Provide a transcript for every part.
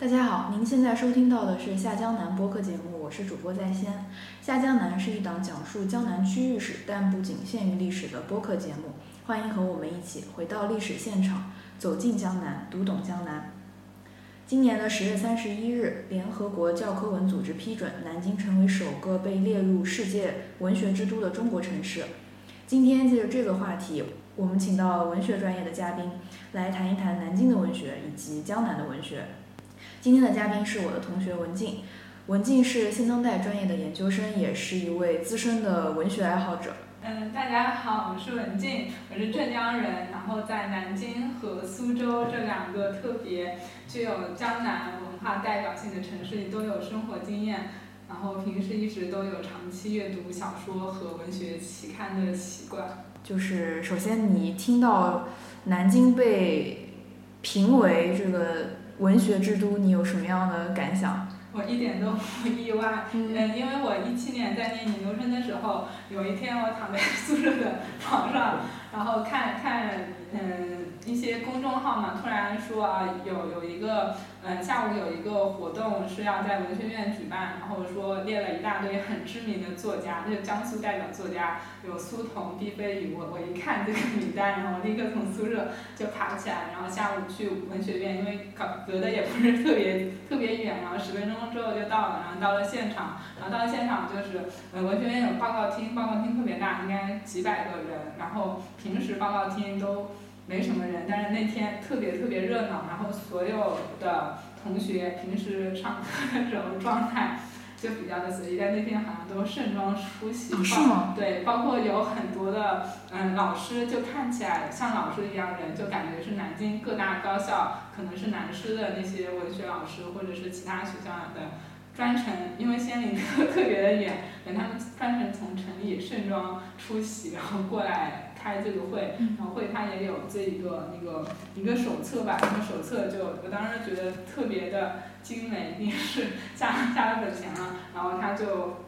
大家好，您现在收听到的是下江南播客节目，我是主播在先。下江南是一档讲述江南区域史，但不仅限于历史的播客节目。欢迎和我们一起回到历史现场，走进江南，读懂江南。今年的十月三十一日，联合国教科文组织批准南京成为首个被列入世界文学之都的中国城市。今天借着这个话题，我们请到文学专业的嘉宾来谈一谈南京的文学以及江南的文学。今天的嘉宾是我的同学文静，文静是现当代专业的研究生，也是一位资深的文学爱好者。嗯，大家好，我是文静，我是浙江人，然后在南京和苏州这两个特别具有江南文化代表性的城市里都有生活经验，然后平时一直都有长期阅读小说和文学期刊的习惯。就是首先你听到南京被评为这个。文学之都，你有什么样的感想？我一点都不意外，嗯，因为我一七年在念研究生的时候，有一天我躺在宿舍的床上，然后看看，嗯。一些公众号嘛，突然说啊，有有一个，嗯，下午有一个活动是要在文学院举办，然后说列了一大堆很知名的作家，那是江苏代表作家有苏童、毕飞宇，我我一看这个名单，然后立刻从宿舍就爬起来，然后下午去文学院，因为隔隔的也不是特别特别远，然后十分钟之后就到了，然后到了现场，然后到了现场就是，嗯，文学院有报告厅，报告厅特别大，应该几百个人，然后平时报告厅都。没什么人，但是那天特别特别热闹，然后所有的同学平时上课的时候状态就比较的随意，但那天好像都盛装出席。是吗？对，包括有很多的嗯老师，就看起来像老师一样人，就感觉是南京各大高校，可能是南师的那些文学老师，或者是其他学校的专程，因为仙林特特别的远，等他们专程从城里盛装出席，然后过来。开这个会，然后会他也有这一个那个一个手册吧，那个手册就我当时觉得特别的精美，一定是加加了本钱了。然后他就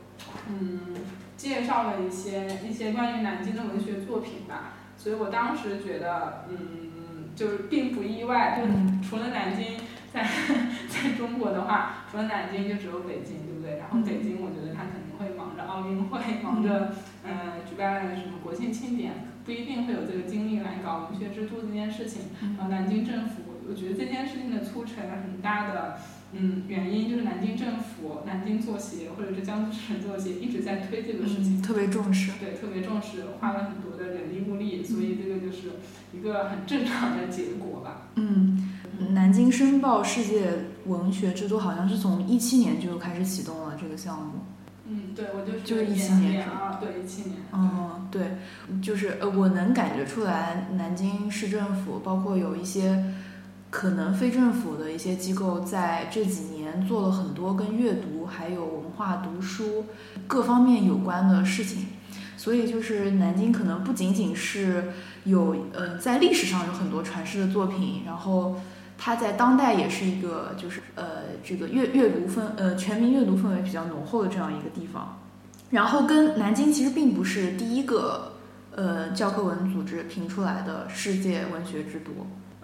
嗯介绍了一些一些关于南京的文学作品吧，所以我当时觉得嗯就是并不意外，就除了南京，在 在中国的话，除了南京就只有北京，对不对？然后北京我觉得他肯定会忙着奥运会，忙着嗯举办什么国庆庆典。不一定会有这个精力来搞文学之都这件事情。然后南京政府，我觉得这件事情的促成很大的嗯原因就是南京政府、南京作协或者是江苏省作协一直在推这个事情，特别重视。对，特别重视，花了很多的人力物力，所以这个就是一个很正常的结果吧。嗯，南京申报世界文学之都好像是从一七年就开始启动了这个项目。嗯，对，我就就是一七年啊，对，一七年。嗯，对，就是呃，我能感觉出来，南京市政府包括有一些可能非政府的一些机构，在这几年做了很多跟阅读还有文化读书各方面有关的事情，所以就是南京可能不仅仅是有呃在历史上有很多传世的作品，然后。它在当代也是一个，就是呃，这个阅阅读氛呃全民阅读氛围比较浓厚的这样一个地方。然后跟南京其实并不是第一个呃教科文组织评出来的世界文学之都。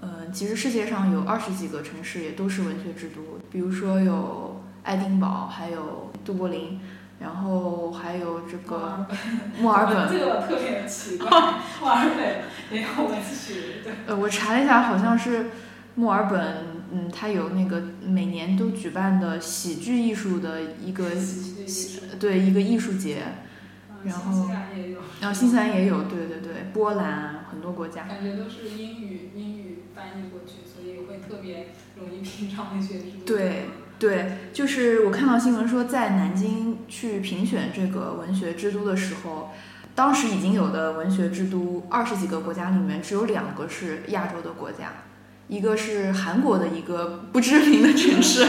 呃，其实世界上有二十几个城市也都是文学之都，比如说有爱丁堡，还有都柏林，然后还有这个墨尔本。这个特别奇怪，墨尔本也有文学。对。呃，我查了一下，好像是。墨尔本，嗯，它有那个每年都举办的喜剧艺术的一个，对一个艺术节，然后，然后新西兰也有，对对对，波兰很多国家。感觉都是英语英语翻译过去，所以会特别容易品尝文学之都。对对，就是我看到新闻说，在南京去评选这个文学之都的时候，当时已经有的文学之都二十几个国家里面，只有两个是亚洲的国家。一个是韩国的一个不知名的城市，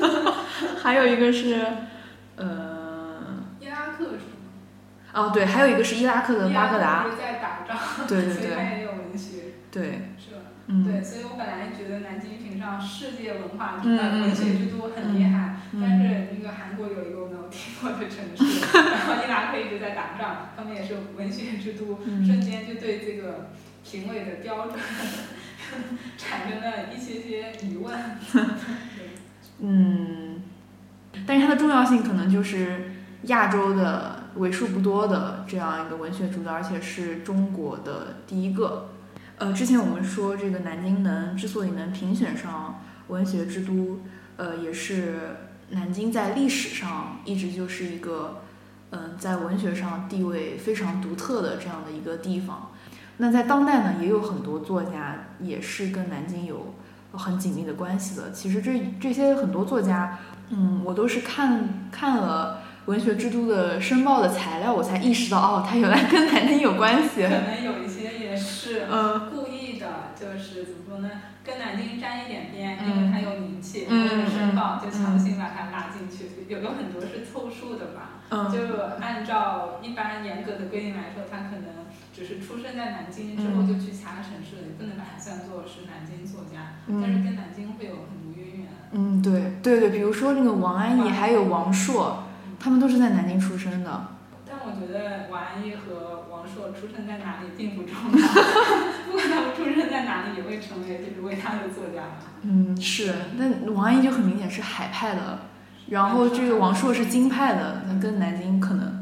还有一个是，呃，伊拉克是吗？哦，对，还有一个是伊拉克的巴格达。在打仗，对对对。所以它也有文学。对。是吧？嗯。对，所以我本来觉得南京评上世界文化文学之都很厉害，但是那个韩国有一个我没有听过的城市，然后伊拉克一直在打仗，他们也是文学之都，瞬间就对这个评委的标准。产生了一些些疑问。嗯，但是它的重要性可能就是亚洲的为数不多的这样一个文学主导，而且是中国的第一个。呃，之前我们说这个南京能之所以能评选上文学之都，呃，也是南京在历史上一直就是一个，嗯，在文学上地位非常独特的这样的一个地方。那在当代呢，也有很多作家也是跟南京有很紧密的关系的。其实这这些很多作家，嗯，我都是看看了文学之都的申报的材料，我才意识到，哦，他原来跟南京有关系。可 能有一些也是嗯故意的，就是怎么说呢，跟南京沾一点边，嗯因为它有名气，嗯或者申报，嗯就强行把它拉进去。有有很多是凑数的吧。嗯就按照一般严格的规定来说，他可能只是出生在南京之后嗯就去其他城市了，你不能把它算作是南京作家，嗯但是跟南京会有很多渊源。嗯，对对对，比如说那个王安忆还有王朔，他们都是在南京出生的。但我觉得王安忆和王朔出生在哪里并不重要，不管他们出生在哪里，也会成为就是伟大的作家吧。嗯，是，那王安忆就很明显是海派的，然后这个王朔是京派的，那跟南京可能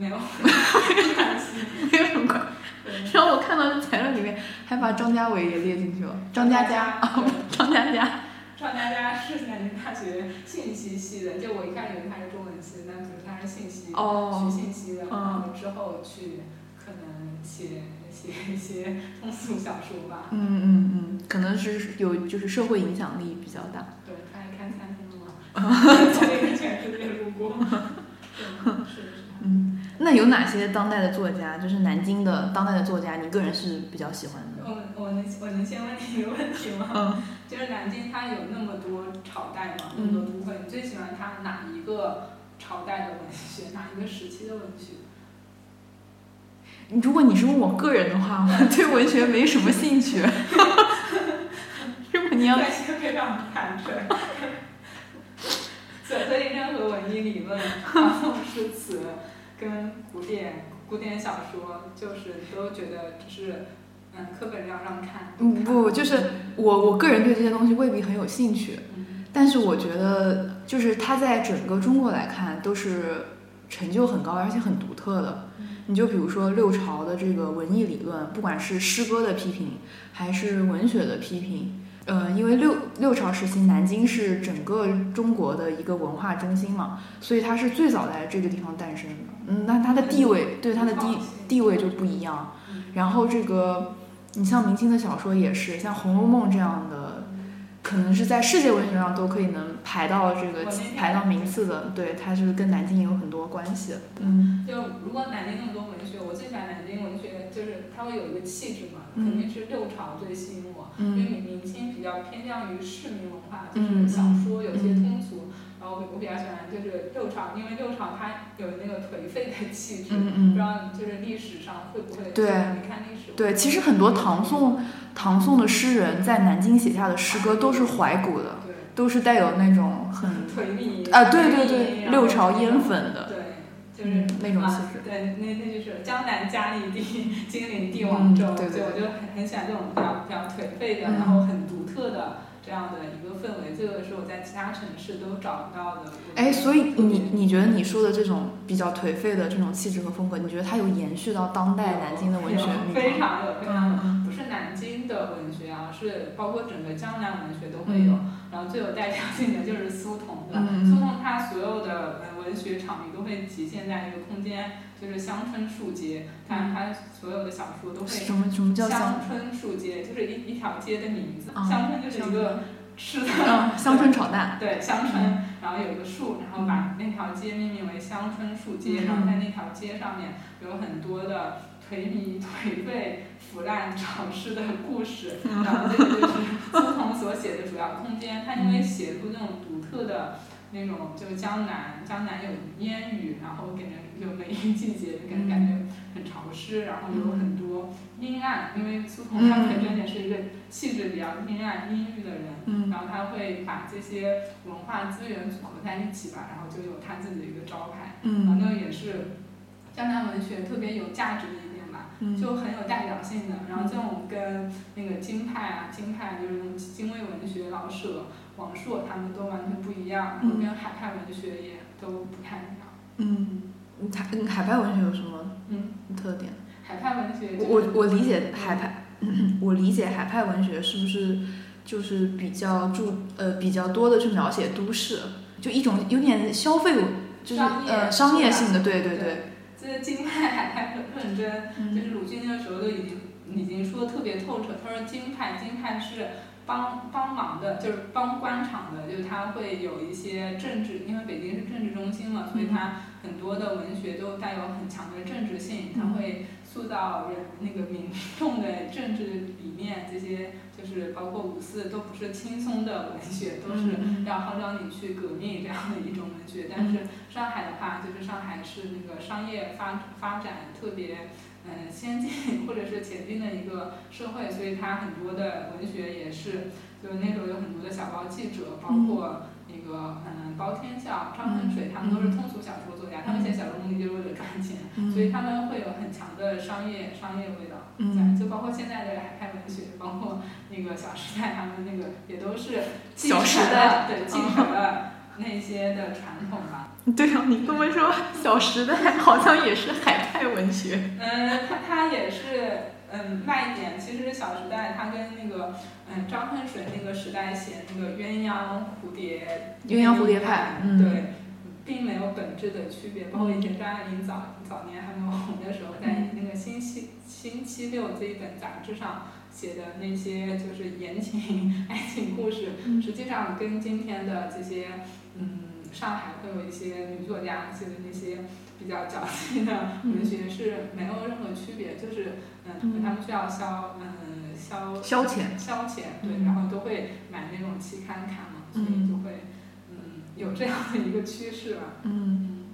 没有关系。没有什么关系。对然后我看到这材料里面还把张家伟也列进去了，张嘉佳，对张嘉佳。张嘉佳是南京大学信息系的，就我一开始以为他是中文系，但其实他是信息、哦学信息的，嗯然后之后去可能写写一些通俗小说吧。嗯嗯嗯，可能是有就是社会影响力比较大。对，他还开餐厅了嘛，从那个全世界路过。对，是是。嗯，那有哪些当代的作家，就是南京的当代的作家，你个人是比较喜欢的？我我能我能先问你一个问题吗？嗯 就是南京它有那么多朝代嘛，那么多都会，你最喜欢它哪一个朝代的文学，哪一个时期的文学？如果你是问我个人的话，我 对文学没什么兴趣。如果你要对，非常坦诚。所所以任何文艺理论，然后诗词跟古典古典小说，就是都觉得只是嗯课本上让看。嗯不，就是我我个人对这些东西未必很有兴趣，嗯但是我觉得就是它在整个中国来看都是成就很高而且很独特的。你就比如说六朝的这个文艺理论，不管是诗歌的批评还是文学的批评，呃，因为六六朝时期南京是整个中国的一个文化中心嘛，所以它是最早在这个地方诞生的。嗯，那它的地位对它的地地位就不一样。然后这个，你像明清的小说也是，像《红楼梦》这样的，可能是在世界文学上都可以能排到这个排到名次的，对，它就是跟南京有很多关系。嗯就如果南京那么多文学，我最喜欢南京文学，就是它会有一个气质嘛，嗯。肯定是六朝最吸引我。因为嗯明明清比较偏向于市民文化，就嗯是小说有些通俗，然后我我比较喜欢就是六朝，因为六朝它有那个颓废的气质，不知道就是历史上会不会对。你看历史对，其实很多唐宋唐宋的诗人在南京写下的诗歌都是怀古的，对。都是带有那种很颓靡啊，对对对，六朝烟粉的，对，就是嗯那种啊气质。对，那那就是江南佳丽地，金陵帝王州，嗯对对就我就很很喜欢这种比较比较颓废的，嗯然后很独特的这样的一个氛围，这个是我在其他城市都找不到的。哎，所以你你觉得你说的这种比较颓废的这种气质和风格，你觉得它有延续到当代南京的文学吗非？常有非常有，嗯不是南京的文学啊，是包括整个江南文学都会有。然后最有代表性的就是苏童的，嗯苏童他所有的呃文学场域都会体现在一个空间，就是乡村树街，他他所有的小说都会。什么什么叫乡？村树街就是一一条街的名字，啊乡村就是一个吃的，嗯，乡村炒蛋。对乡村，然后有一个树，然后把那条街命名为乡村树街，嗯然后在那条街上面有很多的颓靡、颓废、腐烂、潮湿的故事，嗯然后这个就是苏童所写的主要空间。他因为写出那种独特的那种，就江南，江南有烟雨，然后给人有梅雨季节，就给人感觉很潮湿，然后有很多阴暗，因为苏童他本身也是一个气质比较阴暗、阴郁的人。嗯。然后他会把这些文化资源组合在一起吧，然后就有他自己的一个招牌，然后嗯那个也是江南文学特别有价值的一点吧，嗯。就很有代表性的。然后这种跟那个京派啊，京派就是那种京味文学、老舍、王朔他们都完全不不一样，嗯跟海派文学也都不太一样。嗯，海派文学有什么嗯，特点？海派文学就我我理解海派，我理解海派文学是不是就是比较注呃比较多的去描写都市，就一种有点消费，就是商呃商业性的，对对对就是京派海派很认真，就嗯是鲁迅那个时候都已经已经说的特别透彻。他说京派京派是帮帮忙的，就是帮官场的，就是他会有一些政治，因为北京是政治中心嘛，所以他很多的文学都带有很强的政治性，他会塑造人那个民众的政治理念，这些就是包括五四都不是轻松的文学，都是嗯要号召你去革命这样的一种文学。但是上海的话，就是上海是那个商业发发展特别嗯先进或者是前进的一个社会，所以它很多的文学也是，就是那时候有很多的小报记者，包括那个嗯包天笑、张恨水，他们都是通俗小说作家，他们写小说目的就是为了赚钱，嗯所以他们会有很强的商业商业味道。嗯在，就包括现在的海派文学，包括那个《小时代》，他们那个也都是继承小时代了，对，继承了那些的传统吧。对啊，你这么说，《小时代》好像也是海派文学。嗯，它它也是嗯卖点。其实《小时代》它跟那个嗯张恨水那个时代写那个鸳鸯蝴蝶鸳鸯蝴蝶派嗯对，并没有本质的区别。包括以前张爱玲早早年还没有红的时候，在那个星期星期六这一本杂志上写的那些就是言情 爱情故事，嗯实际上跟今天的这些嗯上海会有一些女作家写的那些比较矫情的 文学是没有任何区别，就是嗯嗯他们需要消嗯消消遣消遣对，嗯。然后都会买那种期刊看嘛，所以就会嗯有这样的一个趋势吧。嗯。嗯，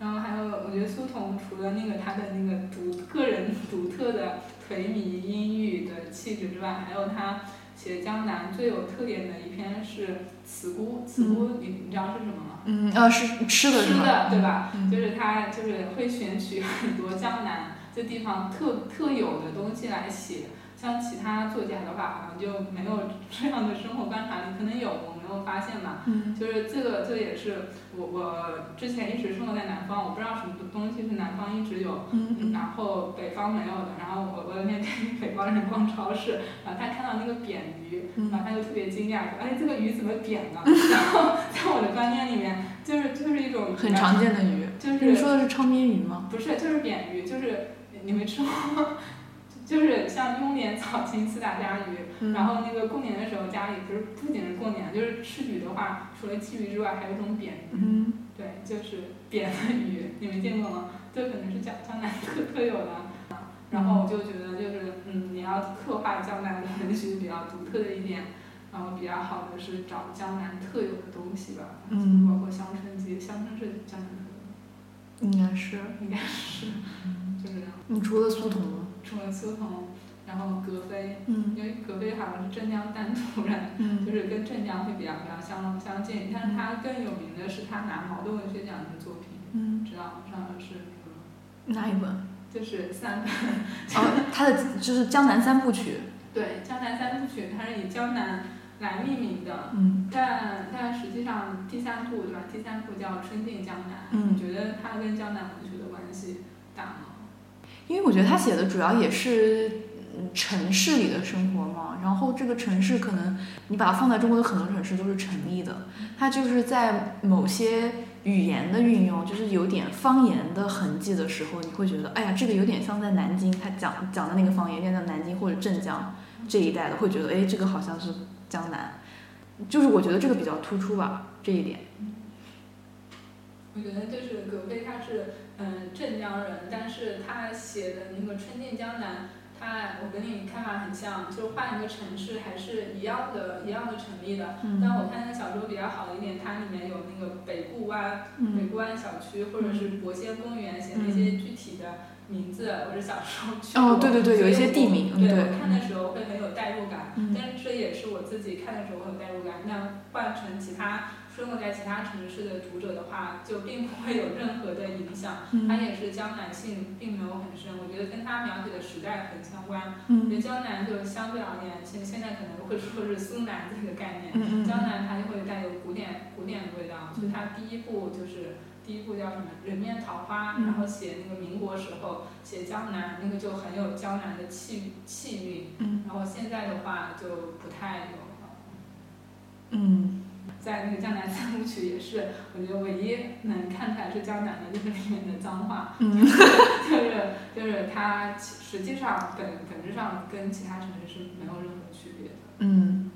然后还有，我觉得苏童除了那个他的那个独个人独特的颓靡阴郁的气质之外，还有他写江南最有特点的一篇是《慈姑》。慈姑，你你知道是什么吗？嗯，呃，是吃的是吗？吃的，对吧？嗯就是他就是会选取很多江南这地方特特有的东西来写。像其他作家的话，好像就没有这样的生活观察力，可能有，我发现吧。嗯就是这个，这也是我我之前一直生活在南方，我不知道什么东西是南方一直有，嗯然后北方没有的。然后我我那天跟北方人逛超市，然后他看到那个扁鱼，嗯然后他就特别惊讶说：“哎，这个鱼怎么扁呢？” 然后在我的观念里面，就是就是一种很常见的鱼。就是你说的是昌边鱼吗？不是就是扁鱼，就是你没吃过吗？就是像雍莲、草青四大家鱼，嗯然后那个过年的时候家里不是不仅是过年，就是吃鱼的话，除了鲫鱼之外，还有一种扁鱼。嗯对，就是扁的鱼，你没见过吗？这可能是江江南特特有的。然后我就觉得，就是嗯，你要刻画江南文学比较独特的一点，然后比较好的是找江南特有的东西吧。嗯包括乡村街，乡村是江南特有的，应该是。应该是，就这样。你除了苏童呢？除了苏童，然后格非，嗯因为格非好像是镇江丹徒人，嗯就是跟镇江会比较比较相相近，但是他更有名的是他拿茅盾文学奖的作品，嗯，知道吗？上面是那个。哪一本？就是三本，哦，他的 就是《江南三部曲》。对，江南三部曲，它是以江南来命名的，嗯但但实际上第三部对吧？第三部叫《春尽江南》，嗯你觉得它跟江南文学的关系大吗？因为我觉得他写的主要也是城市里的生活嘛，然后这个城市可能你把它放在中国的很多城市都是成立的，它就是在某些语言的运用，就是有点方言的痕迹的时候，你会觉得，哎呀，这个有点像在南京，他讲讲的那个方言，念在南京或者镇江这一带的，会觉得，哎，这个好像是江南，就是我觉得这个比较突出吧，这一点。我觉得就是葛飞他是嗯镇江人，但是他写的那个《春尽江南》，他我跟你看法很像，就是换一个城市还是一样的，一样的成立的。嗯但我看那个小说比较好一点，它里面有那个北固湾、北嗯固湾小区或者是博仙公园，写那些具体的名字，我是小时候去。哦，对对对，有一些地名，嗯对，对我看的时候会很有代入感，嗯但是这也是我自己看的时候会有代入感。那换成其他生活在其他城市的读者的话，就并不会有任何的影响。它嗯也是江南性并没有很深，我觉得跟他描写的时代很相关。我觉嗯得江南就相对而言，现现在可能会说是苏南这个概念，江南它就会带有古典古典的味道，所以他第一部就是第一部叫什么《人面桃花》，嗯然后写那个民国时候写江南，那个就很有江南的气气韵，嗯然后现在的话就不太有了。嗯在那个《江南三部曲》也是，我觉得唯一能看出来是江南的，就是里面的脏话，嗯 就是就是它实际上本本质上跟其他城市是没有任何区别的。嗯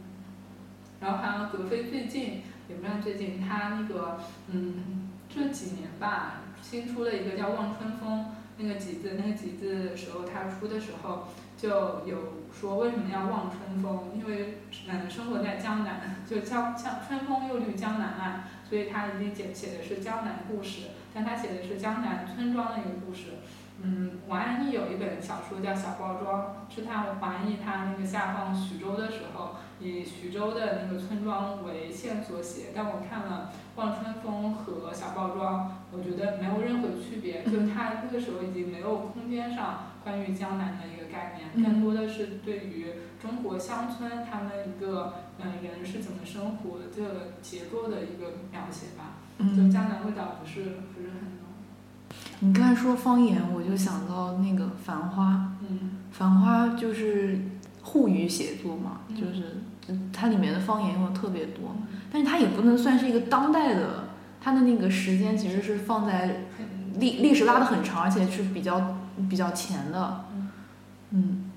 然后好像格非最近，也不算最近，他那个嗯这几年吧，新出了一个叫《望春风》那个集子，那个集子的时候他出的时候就有说为什么要望春风，因为嗯生活在江南，就江江春风又绿江南岸，所以它一定写写的是江南故事，但它写的是江南村庄的一个故事。嗯，王安忆有一本小说叫《小包装》，是他王安忆他那个下放徐州的时候，以徐州的那个村庄为线索写。但我看了《望春风》和《小包装》，我觉得没有任何区别，就是他那个时候已经没有空间上关于江南的一个概念，更多的是对于中国乡村他们一个嗯人是怎么生活这个结构的一个描写吧。就嗯。江南味道不是不是很浓。你刚才说方言，我就想到那个《繁花》，嗯《繁花》就是沪语写作嘛，嗯。就是嗯它里面的方言用的特别多，但是它也不能算是一个当代的，它的那个时间其实是放在很历历史拉的很长，而且是比较比较前的。嗯。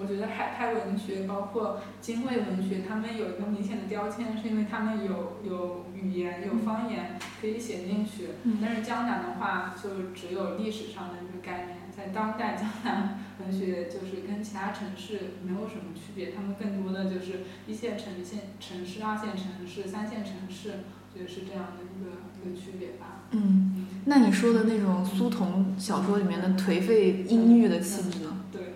我觉得海派文学，包括京味文学，他们有一个明显的标签，是因为他们有有语言、有方言可以写进去。嗯但是江南的话，就只有历史上的一个概念，在当代江南文学就是跟其他城市没有什么区别，他们更多的就是一线城县城市、二线城市、三线城市，我觉得是这样的一个一个区别吧。嗯，嗯，那你说的那种苏童小说里面的颓废阴郁的气质呢？对，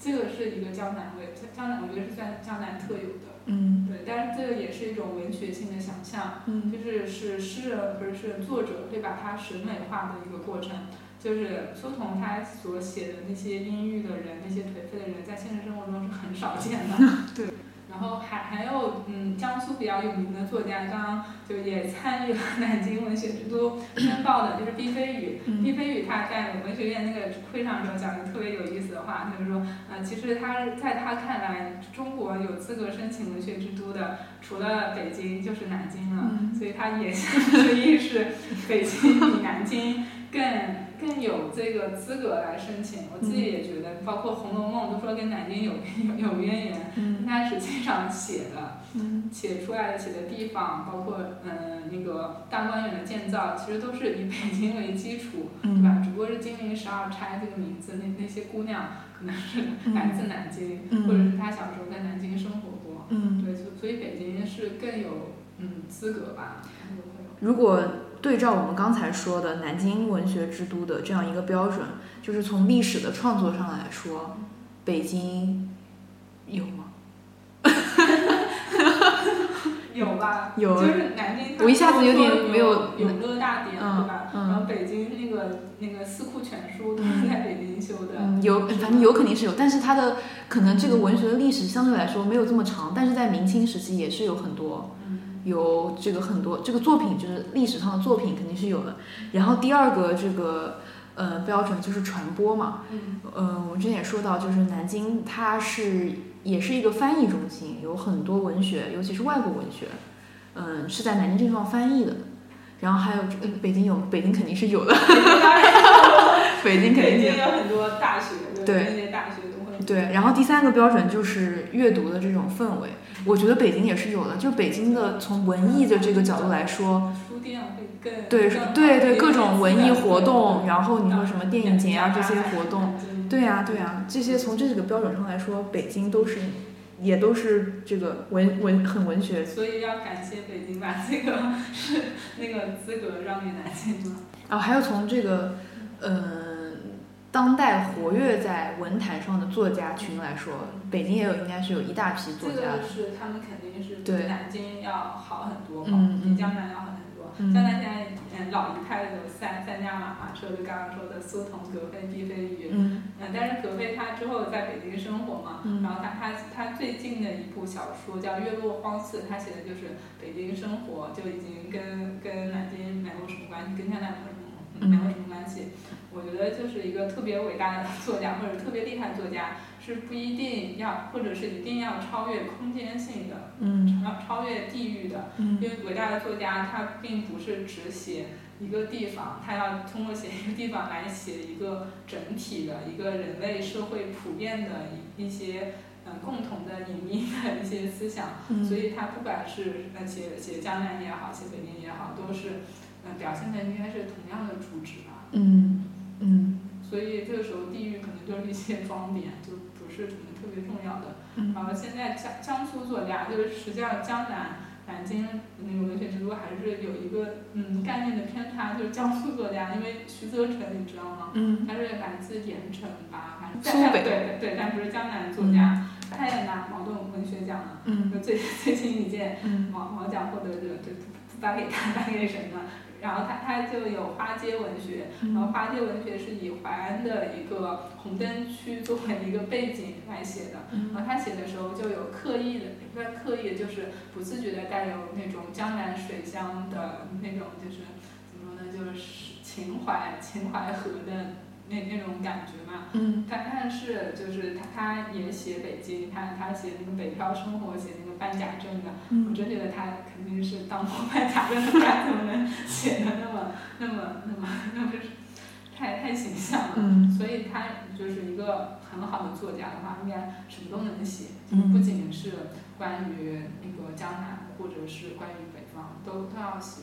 这个是一个江南味，江南我觉得是算江南特有的。嗯对，但是这个也是一种文学性的想象，嗯就是是诗人或者是作者会把它审美化的一个过程。就是苏童他所写的那些阴郁的人，那些颓废的人，在现实生活中是很少见的。对。然后还还有嗯，江苏比较有名的作家，刚刚就也参与了 南京文学之都申报的，就是毕飞宇。毕嗯飞宇他在文学院那个会上的时候讲一个特别有意思的话，他就说，呃，其实他在他看来，中国有资格申请文学之都的，除了北京就是南京了，嗯所以他也 是意是北京比南京更更有这个资格来申请。我自己也觉得，包括《红楼梦》都说跟南京有有 有渊源，嗯。它实际上写的。嗯。写出来的写的地方，包括嗯那个大观园的建造，其实都是以北京为基础，对嗯。吧？只不过是金陵十二钗这个名字，那那些姑娘可能是来自南京，嗯。或者是她小时候在南京生活过，嗯，对，所所以北京是更有嗯资格吧，如果对照我们刚才说的南京文学之都的这样一个标准，就是从历史的创作上来说，北京有吗？有吧？有就是南京我一下子有点没有有永乐大典，嗯对吧？嗯然后北京那个那个四库全书都是在北京修的，嗯，有，反正有肯定是有，但是它的可能这个文学的历史相对来说没有这么长，但是在明清时期也是有很多嗯有这个很多这个作品，就是历史上的作品肯定是有的。然后第二个这个呃标准就是传播嘛，嗯呃，我之前也说到，就是南京它是也是一个翻译中心，有很多文学，尤其是外国文学，嗯、是在南京这地方翻译的。然后还有这个北京有，北京肯定是有的，北京 肯定有北京。有很多大学，对。对，然后第三个标准就是阅读的这种氛围，我觉得北京也是有的。就北京的从文艺的这个角度来说，书店会更对对对，各种文艺活动，然后你说什么电影节啊这些活动，，对对呀、对呀、这些从这几个标准上来说，北京都是也都是这个文文很文学。所以要感谢北京把这个是那个资格让给南京了。然后还有从这个呃当代活跃在文坛上的作家群来说，北京也有应该是有一大批作家这个。是他们肯定是比南京要好很多嘛，比江南要好很多。嗯江南现在嗯嗯老一派的三三驾马马车，就刚刚说的苏童、葛飞、毕飞宇。嗯嗯，但是葛飞他之后在北京生活嘛，嗯然后他他他最近的一部小说叫《月落荒寺》，他写的就是北京生活，就已经跟跟南京没有什么关系，跟江南没有什么嗯没有什么关系。我觉得就是一个特别伟大的作家或者特别厉害的作家，是不一定要或者是一定要超越空间性的，嗯要超越地域的。嗯因为伟大的作家他并不是只写一个地方，他要通过写一个地方来写一个整体的一个人类社会普遍的一一些嗯、呃共同的隐秘的一些思想。嗯，所以他不管是呃写写江南也好，写北京也好，都是嗯、呃表现的应该是同样的主旨吧。嗯嗯所以这个时候地域可能就是一些装点，就不是什么特别重要的。嗯然后现在江江苏作家，就是实际上江南、南京那个文学之都还是有一个嗯概念的偏差，就是江苏作家，因为徐则成你知道吗？嗯他是来自盐城吧，反正对对，但不是江南作家，他也拿茅盾文学奖了。嗯就最 最新一届嗯毛毛奖获得者，就不不颁给他，颁给谁呢？然后他他就有花街文学，然后花街文学是以淮安的一个红灯区作为一个背景来写的。然后他写的时候就有刻意的，也不是刻意的，就是不自觉的带有那种江南水乡的那种，就是怎么说呢，就是情怀情怀河的那那种感觉嘛。嗯他但是就是他他也写北京，他他写那个北漂生活，写那个办假证的，我嗯真觉得他肯定是当过办假证的，不然怎么能写的那么那么那么那么太太形象了？嗯所以他就是一个很好的作家的话，应该什么都能写，嗯不仅是关于那个江南，或者是关于北方，都都要写。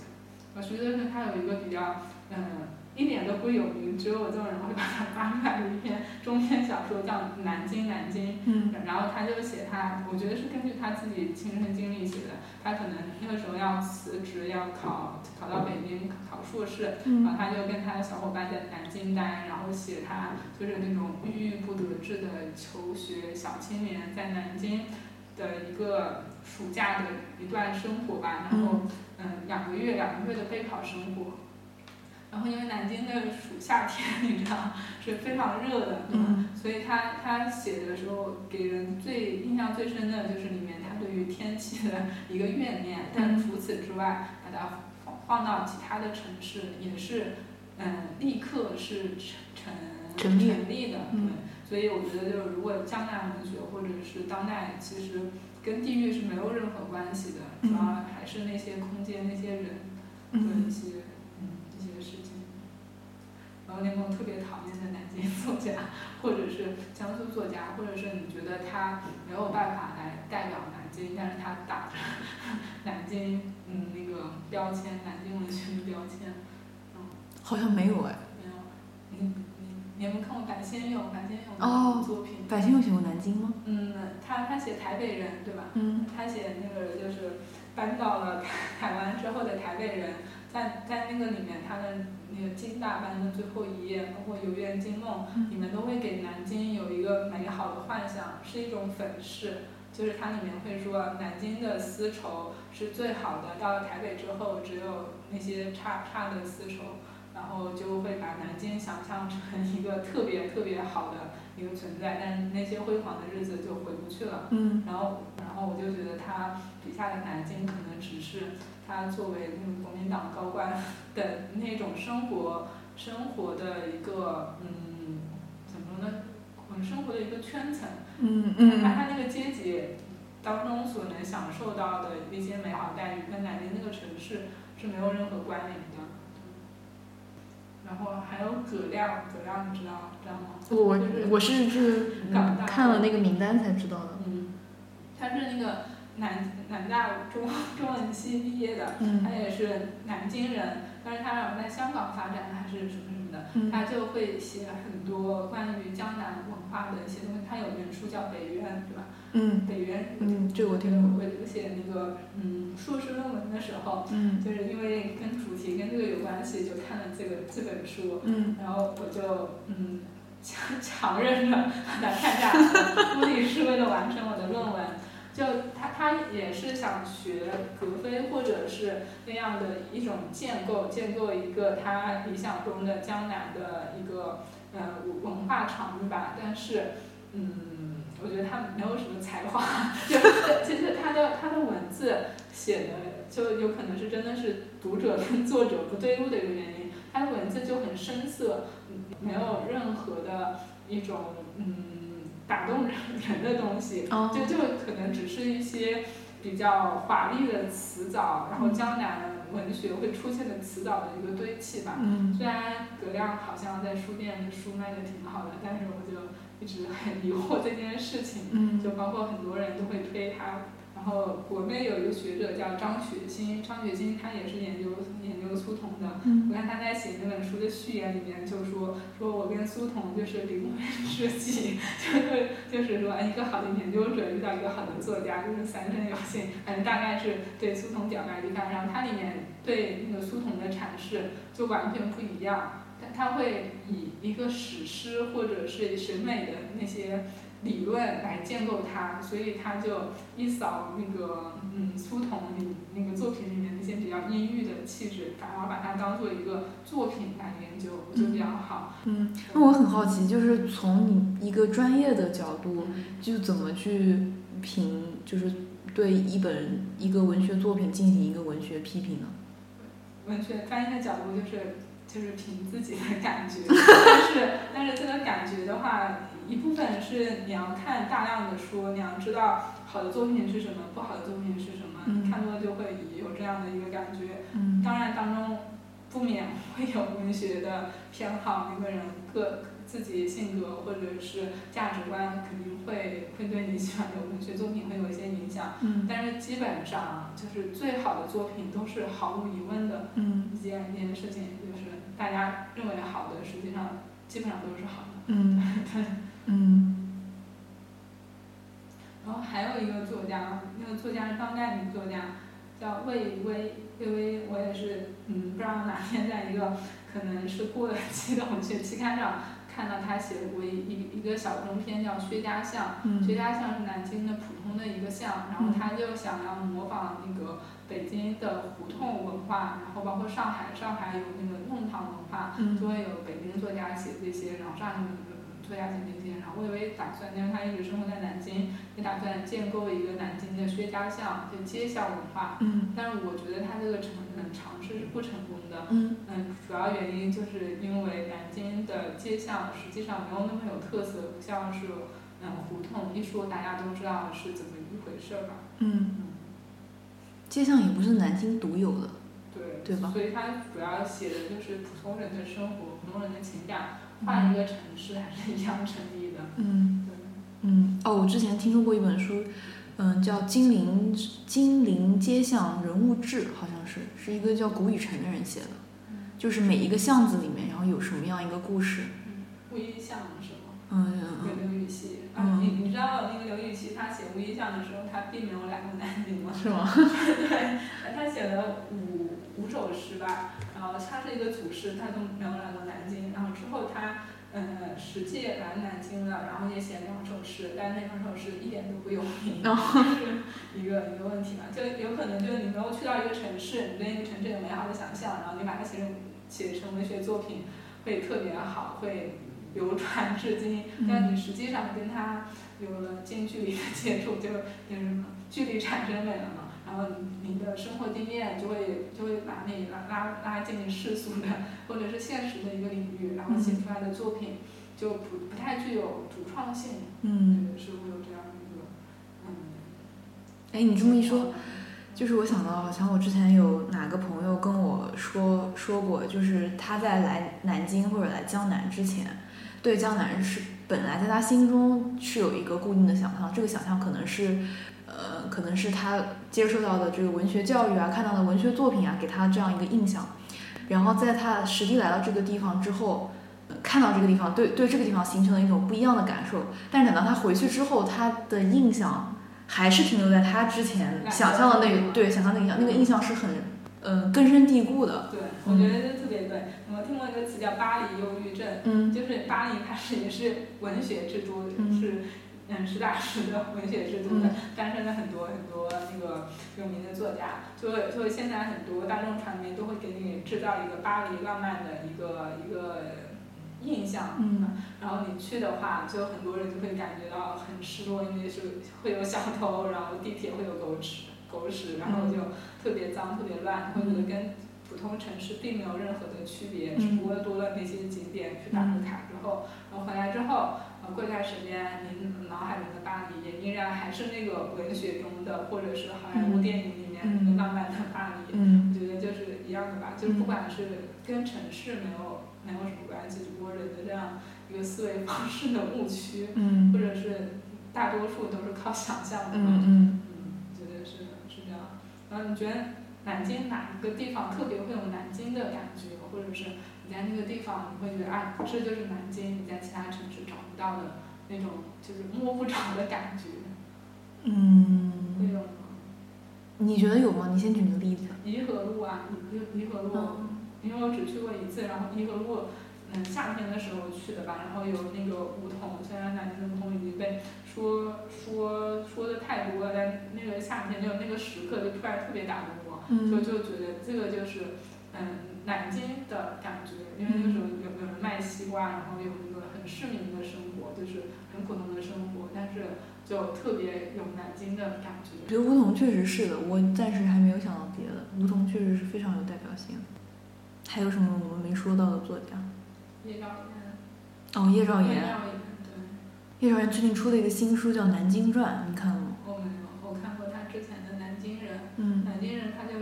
我觉得是他有一个比较，嗯，一点都不有名，只有我这种人会把它扒出来的一篇中篇小说，叫《南京南京》。嗯然后他就写他，我觉得是根据他自己亲身经历写的。他可能那个时候要辞职，要考考到北京考硕士，然嗯后他就跟他的小伙伴在南京待，然后写他就是那种郁郁不得志的求学小青年在南京的一个暑假的一段生活吧。然后嗯，两个月两个月的备考生活。然后因为南京的暑夏天，你知道是非常热的，嗯。所以他他写的时候给人最印象最深的就是里面他对于天气的一个怨念，但除此之外，把它放放到其他的城市也是，嗯，立刻是成成成立的，嗯。对，所以我觉得就是如果江南文学或者是当代，其实跟地域是没有任何关系的，嗯。主要还是那些空间那些人和一嗯些。然后你有没有特别讨厌的南京作家，或者是江苏作家，或者是你觉得他没有办法来代表南京，但是他打着 南京嗯那个标签，南京文学的标签，嗯好像没有哎。没有？你你你有没有看过白先勇？白先勇哦的作品？白先勇写过南京吗？嗯，他他写台北人对吧？嗯他写那个就是搬到了台台湾之后的台北人，在在那个里面，他的那个金大班的最后一页，包括《游园惊梦》，里面都会给南京有一个美好的幻想，是一种粉饰。就是它里面会说南京的丝绸是最好的，到了台北之后只有那些差差的丝绸，然后就会把南京想象成一个特别特别好的一个存在，但是那些辉煌的日子就回不去了。嗯然后，然后我就觉得他笔下的南京可能只是他作为那种国民党高官的那种生活生活的一个嗯，怎么说呢？嗯，生活的一个圈层。嗯嗯他他那个阶级当中所能享受到的一些美好待遇，跟南京那个城市是没有任何关联的。然后还有葛亮，葛亮你知道知道吗？我就是我是是看了那个名单才知道的。嗯，他是那个南南大中中文系毕业的，他嗯也是南京人，但是他好像在香港发展还是什么什么的，嗯他就会写很多关于江南文化的一些东西。他有本书叫《北渊》，对吧？嗯北约，嗯，这个我听我过。我写那个嗯硕士论文的时候，嗯就是因为跟主题跟这个有关系，就看了这个这本书，嗯然后我就嗯 强强忍着把它看下来，目的是为了完成我的论文。就他他也是想学格非或者是那样的一种建构，建构一个他理想中的江南的一个呃文化场域吧。但是，嗯，我觉得他没有什么才华，就 其实他的他的文字写的就有可能是真的是读者跟作者不对路的一个原因。他的文字就很生涩，没有任何的一种嗯。打动人 的东西，就就可能只是一些比较华丽的词藻，然后江南文学会出现的词藻的一个堆砌吧。虽然葛亮好像在书店的书卖的挺好的，但是我就一直很疑惑这件事情。就包括很多人都会推他。然后国内有一个学者叫张雪欣，张雪欣他也是研究研究苏童的。我看他在写那本书的序言里面就说，说我跟苏童就是灵魂知己，就是就是说一个好的研究者遇到一个好的作家就是三生有幸。反正大概是对苏童表白一番，然后他里面对那个苏童的阐释就完全不一样，他他会以一个史诗或者是审美的那些。理论来建构它，所以他就一扫那个嗯苏童里那个作品里面那些比较阴郁的气质，反而把它当做一个作品来研究，就比较好。嗯，那我很好奇，就是从你一个专业的角度，就怎么去评，就是对一本一个文学作品进行一个文学批评呢？文学专业的角度就是就是凭自己的感觉，但是但是这个感觉的话。一部分是你要看大量的书，你要知道好的作品是什么，不好的作品是什么，看多了就会有这样的一个感觉。当然当中不免会有文学的偏好，每个人各自己性格或者是价值观肯定会会对你喜欢的文学作品会有一些影响。但是基本上就是最好的作品都是毫无疑问的一件一件事情，就是大家认为好的，实际上基本上都是好的。嗯，对嗯，然后还有一个作家，那个作家是当代女作家，叫魏巍。魏巍，我也是，嗯，不知道哪天在一个可能是过了期的文学期刊上看到他写过一一一个小中篇，叫《薛家巷》。薛家巷是南京的普通的一个巷，然后他就想要模仿那个北京的胡同文化，然后包括上海，上海有那个弄堂文化，就会有北京作家写这些，然后上海有。作家写这些，然后我也打算，因为他一直生活在南京，也打算建构一个南京的薛家巷，就街巷文化。嗯。但是我觉得他这个成嗯尝试是不成功的。嗯。嗯，主要原因就是因为南京的街巷实际上没有那么有特色，不像是嗯胡同，一说大家都知道是怎么一回事儿吧。嗯。街巷也不是南京独有的。对。对吧？所以他主要写的就是普通人的生活，普通人的情感。换一个城市还是一样成立的。嗯，嗯，哦，我之前听说过一本书，嗯，叫《金陵金陵街巷人物志》，好像是是一个叫谷雨辰的人写的，就是每一个巷子里面，然后有什么样一个故事。乌衣巷是吗？嗯嗯嗯。刘禹锡，啊，你你知道那个刘禹锡他写乌衣巷的时候，他并没有来过南京吗？是吗？对，他写了五五首诗吧。然后他是一个祖师，他都没有来到南京。然后之后他，嗯，实际来南京了，然后也写了两首诗，但是那两首诗一点都不有名，是一个一个问题嘛。就有可能就是你没有去到一个城市，你对那个城市有美好的想象，然后你把它写成写成文学作品，会特别好，会流传至今。但你实际上跟他有了近距离的接触，就有什么距离产生美了嘛。然后你的生活经验就会就会把你拉拉拉进世俗的或者是现实的一个领域，然后写出来的作品就不不太具有独创性，嗯，是会有这样的一个，嗯。哎，你这么一说，就是我想到好像我之前有哪个朋友跟我说说过，就是他在来南京或者来江南之前，对江南是本来在他心中是有一个固定的想象，这个想象可能是。呃，可能是他接受到的这个文学教育啊，看到的文学作品啊，给他这样一个印象。然后在他实地来到这个地方之后，看到这个地方，对对这个地方形成了一种不一样的感受。但是等到他回去之后，他的印象还是停留在他之前想象的那个，对想象那个印象，那个印象是很嗯根深蒂固的。对，我觉得特别对。我听过一个词叫“巴黎忧郁症”，嗯，就是巴黎它是也是文学之都，是。嗯实打实的文学之都的，诞生了很多很多那个有名的作家。就会就会现在很多大众传媒都会给你制造一个巴黎浪漫的一个一个印象。嗯。然后你去的话，就很多人就会感觉到很失落，因为是会有小偷，然后地铁会有狗屎狗屎，然后就特别脏特别乱，会觉得跟普通城市并没有任何的区别，只不过多了那些景点去打个卡之后，然后回来之后。过一段时间，您脑海中的巴黎也依然还是那个文学中的，或者是好莱坞电影里面那个浪漫的巴黎。我觉得就是一样的吧，就是不管是跟城市没有没有什么关系，只不过人的这样一个思维方式的误区，或者是大多数都是靠想象的嘛。嗯嗯，觉得是是这样。然后你觉得南京哪一个地方特别会有南京的感觉，或者是？你在那个地方，你会觉得啊，这就是南京，你在其他城市找不到的那种，就是摸不着的感觉。嗯。会有吗？你觉得有吗？你先举个例子。颐和路啊，颐颐和路，因为我只去过一次，然后颐和路，嗯，夏天的时候去的吧，然后有那个梧桐，虽然南京的梧桐已经被说说说的太多了，但那个夏天就那个时刻就突然特别打动我，就就觉得这个就是，嗯。南京的感觉，因为那个时候有有人卖西瓜，然后有很市民的生活，就是很普通的生活，但是就特别有南京的感觉。我觉得梧桐确实是的，我暂时还没有想到别的。梧桐确实是非常有代表性。还有什么我们没说到的作家？叶兆言。哦，叶兆言。叶兆言，最近出了一个新书叫《南京传》，你看了吗？我没有，我看过他之前的《南京人》。嗯。南京人他就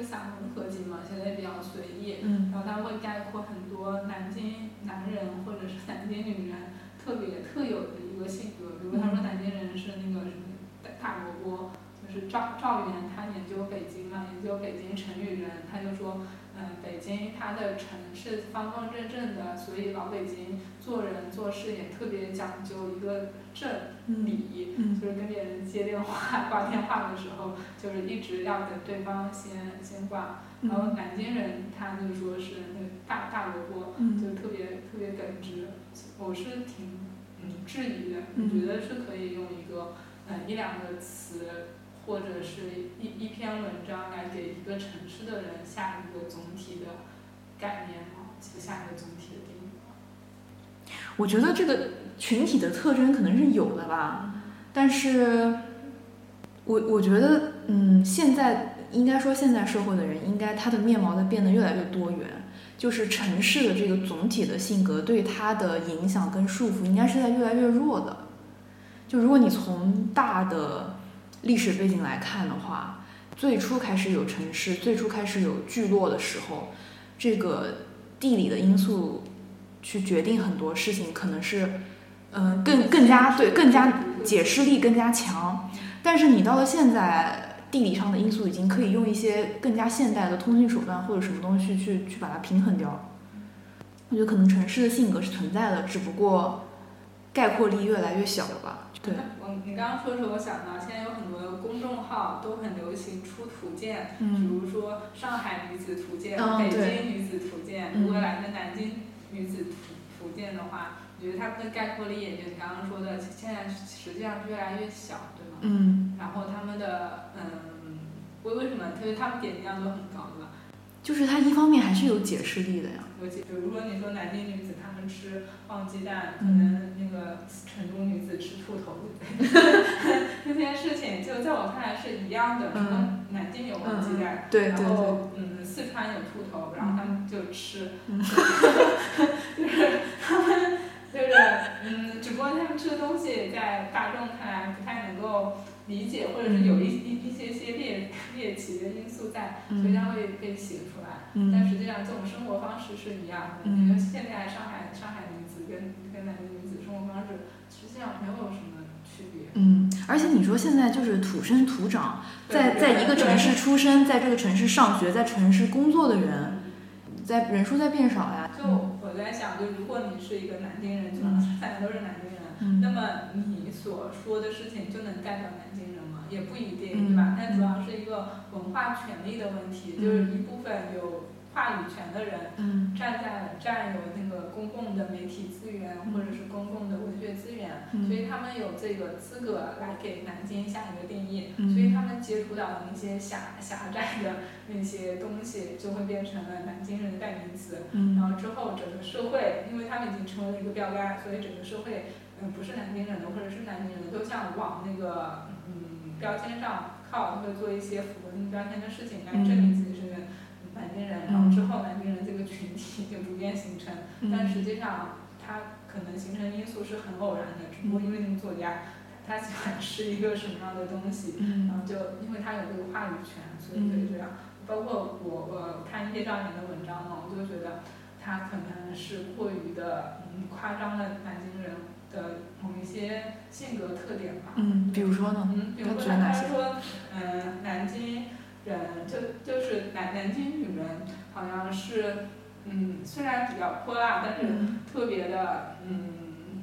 个散文合集嘛，写的也比较随意，然后它会概括很多南京男人或者是南京女人特别特有的一个性格，比如他说南京人是那个什么大萝卜，就是赵赵元他研究北京嘛，研究北京城与人，他就说。嗯，北京它的城是方方正正的，所以老北京做人做事也特别讲究一个正礼，就是跟别人接电话挂电话的时候，就是一直要等对方先先挂。然后南京人他就说是那个大大萝卜，就特别特别耿直。我是挺嗯质疑的，我觉得是可以用一个嗯一两个词？或者是一一篇文章来给一个城市的人下一个总体的概念吗？下一个总体我觉得这个群体的特征可能是有的吧，但是，我我觉得，嗯，现在应该说现在社会的人应该他的面貌在变得越来越多元，就是城市的这个总体的性格对他的影响跟束缚应该是在越来越弱的。就如果你从大的。历史背景来看的话，最初开始有城市，最初开始有聚落的时候，这个地理的因素去决定很多事情，可能是，嗯，更更加对，更加解释力更加强。但是你到了现在，地理上的因素已经可以用一些更加现代的通讯手段或者什么东西去去把它平衡掉。我觉得可能城市的性格是存在的，只不过概括力越来越小了吧。对，我你刚刚说的时候，我想到现在有很多公众号都很流行出图鉴，比如说上海女子图鉴、北京女子图鉴，如果来个南京女子图图鉴的话，我觉得它的概括力也就你刚刚说的，现在实际上是越来越小，对吗？嗯。然后他们的嗯，为为什么？因为他们点击量都很高，对吧？就是它一方面还是有解释力的呀。有解，如果你说南京女子她们吃放鸡蛋，可能那个成都女子吃兔头，这件事情就在我看来是一样的。嗯。南京有放鸡蛋，然后嗯，四川有兔头，然后他们就吃。就是他们就是嗯，只不过他们吃的东西在大众看来不太能够。理解，或者是有一一一些些猎猎奇的因素在，所以它会被写出来。但实际上，这种生活方式是一样的。因为现在上海上海女子跟跟南京女子生活方式实际上没有什么区别。嗯，而且你说现在就是土生土长，在在一个城市出生，在这个城市上学，在城市工作的人，在人数在变少呀。就我在想，就如果你是一个南京人，就大家都是南京人，那么你所说的事情就能代表南京人吗。也不一定，对吧？但主要是一个文化权利的问题，就是一部分有话语权的人，嗯站在占有那个公共的媒体资源或者是公共的文学资源，嗯所以他们有这个资格来给南京下一个定义，嗯所以他们接触到的那些狭狭窄的那些东西，就会变成了南京人的代名词。然嗯后之后整个社会，因为他们已经成为了一个标杆，所以整个社会，嗯，不是南京人的或者是南京人的，都想往那个嗯标签上靠，会做一些符合那个标签的事情来证明自己是南京人。然后之后南京人这个群体就逐渐形成，但实际上它可能形成因素是很偶然的，只不过因为那个作家他喜欢吃一个什么样的东西，嗯然后就因为他有这个话语权，所以就这样。包括我我看叶兆言的文章嘛，我就觉得他可能是过于的嗯夸张了南京人的某一些性格特点吧。嗯，比如说呢？嗯，比如说他说，嗯，人就就是南南京女人好像是，嗯，虽然比较泼辣，但是嗯。特别的，嗯，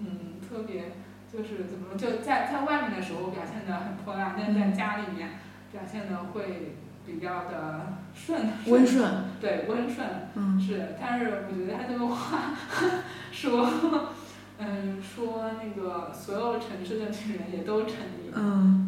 嗯，特别就是怎么说，就在在外面的时候表现的很泼辣，但是在家里面表现的会比较的顺，温顺，对温顺嗯。是，但是我觉得他这个话 说，嗯，说那个所有城市的女人也都成立，嗯。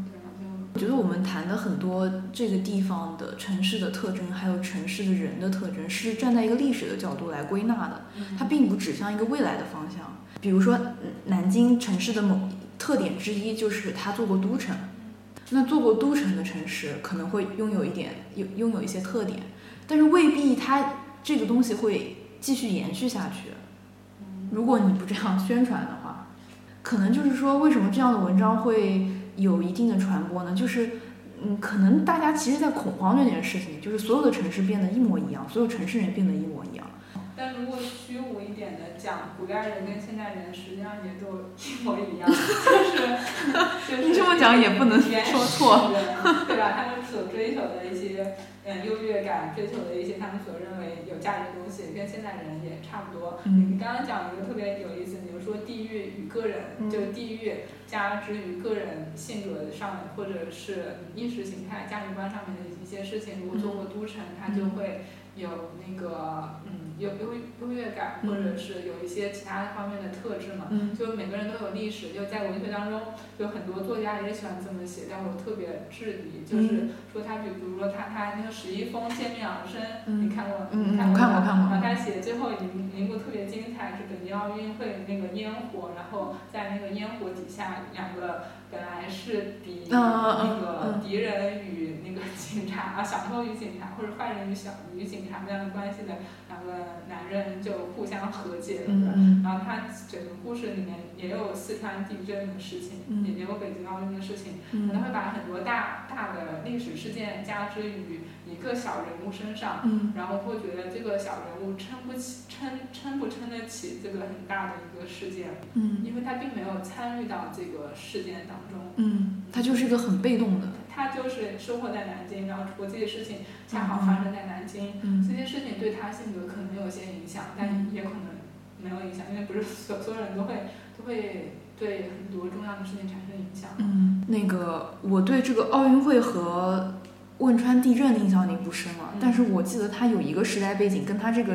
觉得我们谈的很多这个地方的城市的特征，还有城市的人的特征，是站在一个历史的角度来归纳的，它并不指向一个未来的方向。比如说，嗯南京城市的某特点之一就是它做过都城，那做过都城的城市可能会拥有一点有拥有一些特点，但是未必它这个东西会继续延续下去。如果你不这样宣传的话，可能就是说，为什么这样的文章会有一定的传播呢？就是，嗯，可能大家其实在恐慌这件事情，就是所有的城市变得一模一样，所有城市人变得一模一样。但如果虚无一点的讲，古代人跟现代人实际上也都一模一样，就是就是 你这么讲也不能说错，对吧？他们所追求的一些嗯优越感，追求的一些他们所认为有价值的东西，跟现代人也差不多。嗯你刚刚讲一个特别有意思，说地域与个人，嗯。就地域加之于个人性格上，或者是意识形态、价值观上面的一些事情，如果做过都城，他就会有那个嗯有优优越感，或者是有一些其他方面的特质嘛。嗯就每个人都有历史，就在文学当中，有很多作家也喜欢这么写，但我特别质疑，就是说他，比如说他他那个十一峰见面而生，嗯你看过？嗯嗯你看过看过看过然后他写最后一一幕特别精彩，是北京奥运会那个烟火，然后在那个烟火底下，两个本来是敌那个敌人与那个警察啊，小偷与警察或者坏人与小与警察这样的关系的两个男人就互相和解了，然后他整个故事里面也有四川地震的事情，也有北京奥运的事情，可能会把很多大大的历史事件加之于一个小人物身上，嗯。然后会觉得这个小人物撑不起撑撑不撑得起这个很大的一个事件，嗯。因为他并没有参与到这个事件当中，嗯，他就是一个很被动的。他就是生活在南京，然后我这些事情恰好发生在南京，嗯。这些事情对他性格可能有些影响，但也可能没有影响，因为不是所所有人都会都会对很多重要的事情产生影响。嗯，那个我对这个奥运会和汶川地震的印象已经不深了，嗯但是我记得它有一个时代背景跟他这个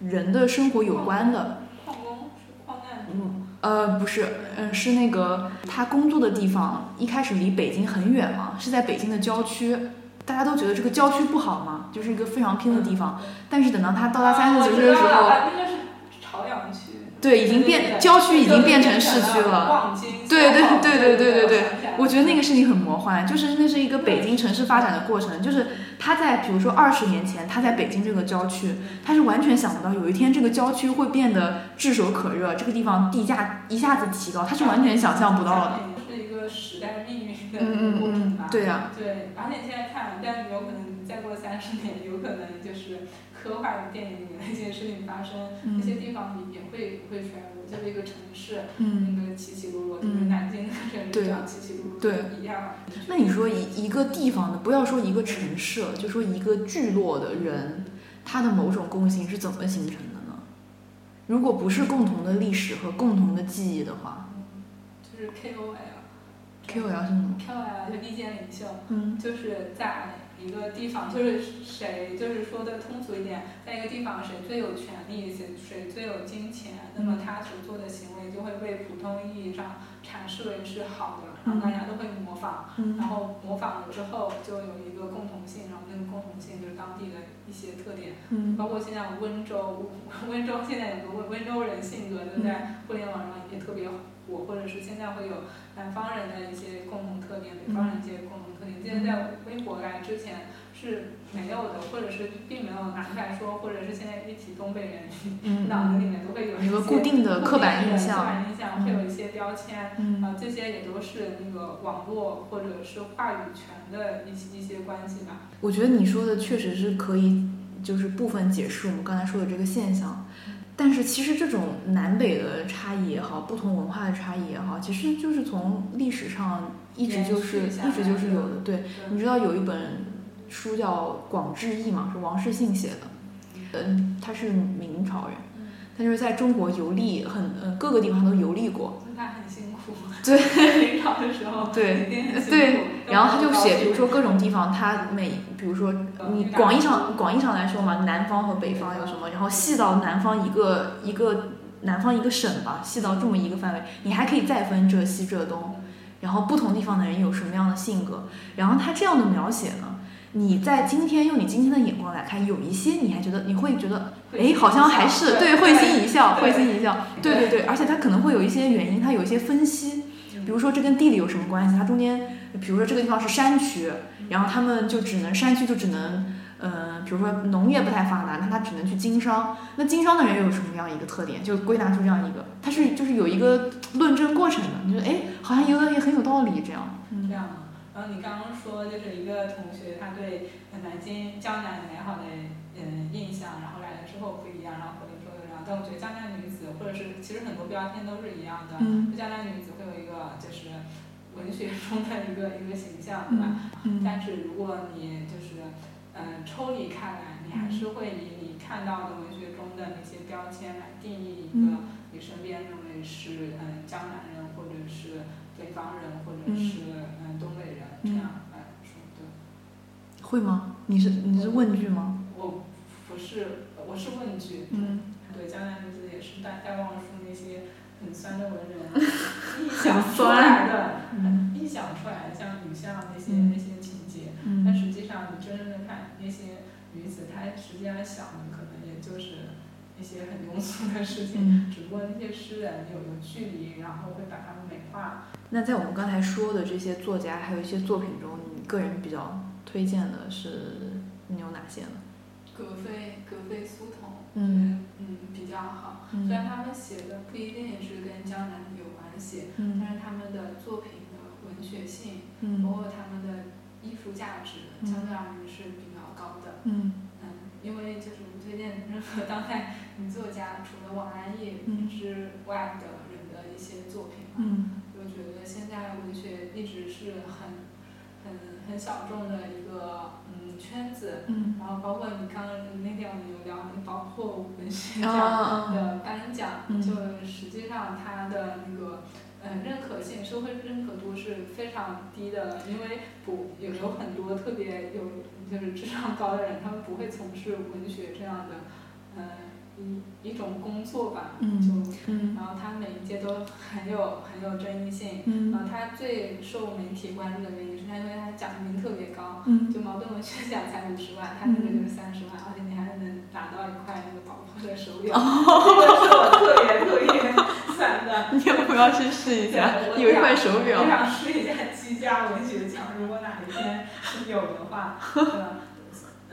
人的生活有关的。矿工是矿难，嗯，呃，不是，嗯，是那个他工作的地方一开始离北京很远嘛，是在北京的郊区。大家都觉得这个郊区不好嘛，就是一个非常偏的地方。但是等到他到达三十几岁的时候，啊我知道了那个是朝阳区。对，已经变郊区已经变成市区了。对对对对对对对，我觉得那个。事情很魔幻，就是那是一个北京城市发展的过程，就是他在比如说二十年前，他在北京这个郊区，他是完全想不到有一天这个郊区会变得炙手可热，这个地方地价一下子提高，他是完全想象不到的。是一个时代命运的嗯过程吧嗯嗯，。对呀、对，而且现在看，但有可能再过三十年，有可能就是科幻电影里面那些事情发生，嗯那些地方也也会会衰落。作为一个城市，嗯。那个起起落落，就嗯是南京这样起起落落对一样。那你说一一个地方的，不要说一个城市了，就说一个聚落的人，他的某种共性是怎么形成的呢？如果不是共同的历史和共同的记忆的话就是 KOL。，KOL 是什么？KOL 就意见领袖，嗯就是在一个地方，就是谁就是说的通俗一点，在一个地方谁最有权利，谁谁最有金钱，那么他所做的行为就会被普通意义上阐释为是好的，然后大家都会模仿，然后模仿了之后就有一个共同性，然后那个共同性就是当地的一些特点，包括现在温州，温州现在有个温温州人性格就在互联网上也特别火，或者是现在会有南方人的一些共同特点，北方人一些共同特点。现在在微博来之前是没有的，或者是并没有拿出来说，或者是现在一提东北人，脑子里面都会有一个固定的刻板印象，刻板印象会有一些标签，啊，这些也都是那个网络或者是话语权的一些一些关系吧。我觉得你说的确实是可以，就是部分解释我们刚才说的这个现象。但是其实这种南北的差异也好，不同文化的差异也好，其实就是从历史上一直就是一直就是有的。对，你知道有一本书叫《广志毅嘛？是王世信写的。嗯，他是明朝人，他就是在中国游历，很呃各个地方都游历过。对，领导的时候。对对，然后他就写，比如说各种地方，他每比如说你广义上广义上来说嘛，南方和北方有什么，然后细到南方一个一个南方一个省吧，细到这么一个范围，你还可以再分浙西浙东，然后不同地方的人有什么样的性格，然后他这样的描写呢，你在今天用你今天的眼光来看，有一些你还觉得你会觉得，哎，好像还是对会心一笑，会心一笑，对对对，而且他可能会有一些原因，他有一些分析。比如说这跟地理有什么关系？它中间，比如说这个地方是山区，然后他们就只能山区就只能，呃，比如说农业不太发达，那他只能去经商。那经商的人又有什么样一个特点？就归纳出这样一个，它是就是有一个论证过程的。你觉得哎，好像有的也很有道理这样。嗯，这样。然后你刚刚说就是一个同学，他对南京江南美好的嗯印象，然后来了之后不一样，然后回来之后又这样。但我觉得江南女子或者是其实很多标签都是一样的。嗯。江南女子会个就是文学中的一个一个形象，对吧？但是如果你就是嗯抽离开来，你还是会以你看到的文学中的那些标签来定义一个你身边认为是嗯江南人，或者是北方人，或者是嗯东北人这样来说，对。会吗？你是你是问句吗？我不是，我是问句。嗯。对，江南女子也是戴戴望舒那些。很酸的文人，臆想出来的，臆想出来的像女相那些那些情节，但实际上你真正的看那些女子，她实际上想的可能也就是一些很庸俗的事情，只不过那些诗人有个距离，然后会把它们美化。那在我们刚才说的这些作家，还有一些作品中，你个人比较推荐的是你有哪些呢？格非，格非苏童，嗯较好。虽然他们写的不一定是跟江南有关系，但是他们的作品的文学性，包括他们的艺术价值，相对而言是比较高的。嗯因为就是我推荐任何当代女作家，除了王安忆之外的人的一些作品嘛，就觉得现在文学一直是很很很小众的一个。圈子，然后包括你刚刚那天我们有聊那个包括文学奖的颁奖，就实际上它的那个嗯认可性、社会认可度是非常低的，因为不有有很多特别有就是智商高的人，他们不会从事文学这样的嗯。一一种工作吧，就，然后他每一届都很有很有争议性，然后他最受媒体关注的原因是他因为他奖金特别高，就茅盾文学奖才五十万，他那个就是三十万，而且你还能拿到一块那个宝珀的手表，这个是我特别特别烦的。你要不要去试一下？有一块手表。我想试一下七家文学奖，如果哪一天有的话。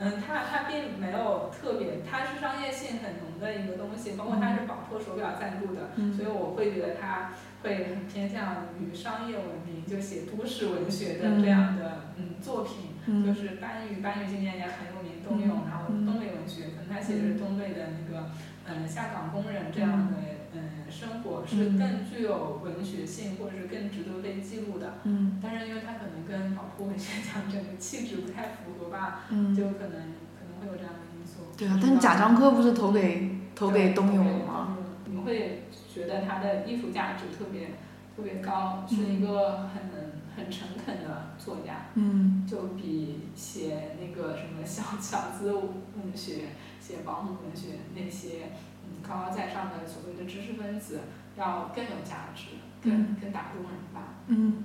嗯，它它并没有特别，它是商业性很浓的一个东西，包括它是宝珀手表赞助的，所以我会觉得它会很偏向于商业文明，就写都市文学的这样的嗯。作品，就是班宇，班宇今年也很有名，冬泳，然后东北文学，可能他写的是东北的那个嗯下岗工人这样的。嗯，生活是更具有文学性，或者是更值得被记录的。嗯，但是因为它可能跟保护文学奖整个气质不太符合吧，嗯，就可能可能会有这样的因素。对啊，但贾樟柯不是投给投给东涌吗？你会觉得他的艺术价值特别特别高，是一个很很诚恳的作家。嗯，就比写那个什么小小资文学、写保姆文学那些嗯高高在上的所谓的知识分子要更有价值，更更打动人吧。嗯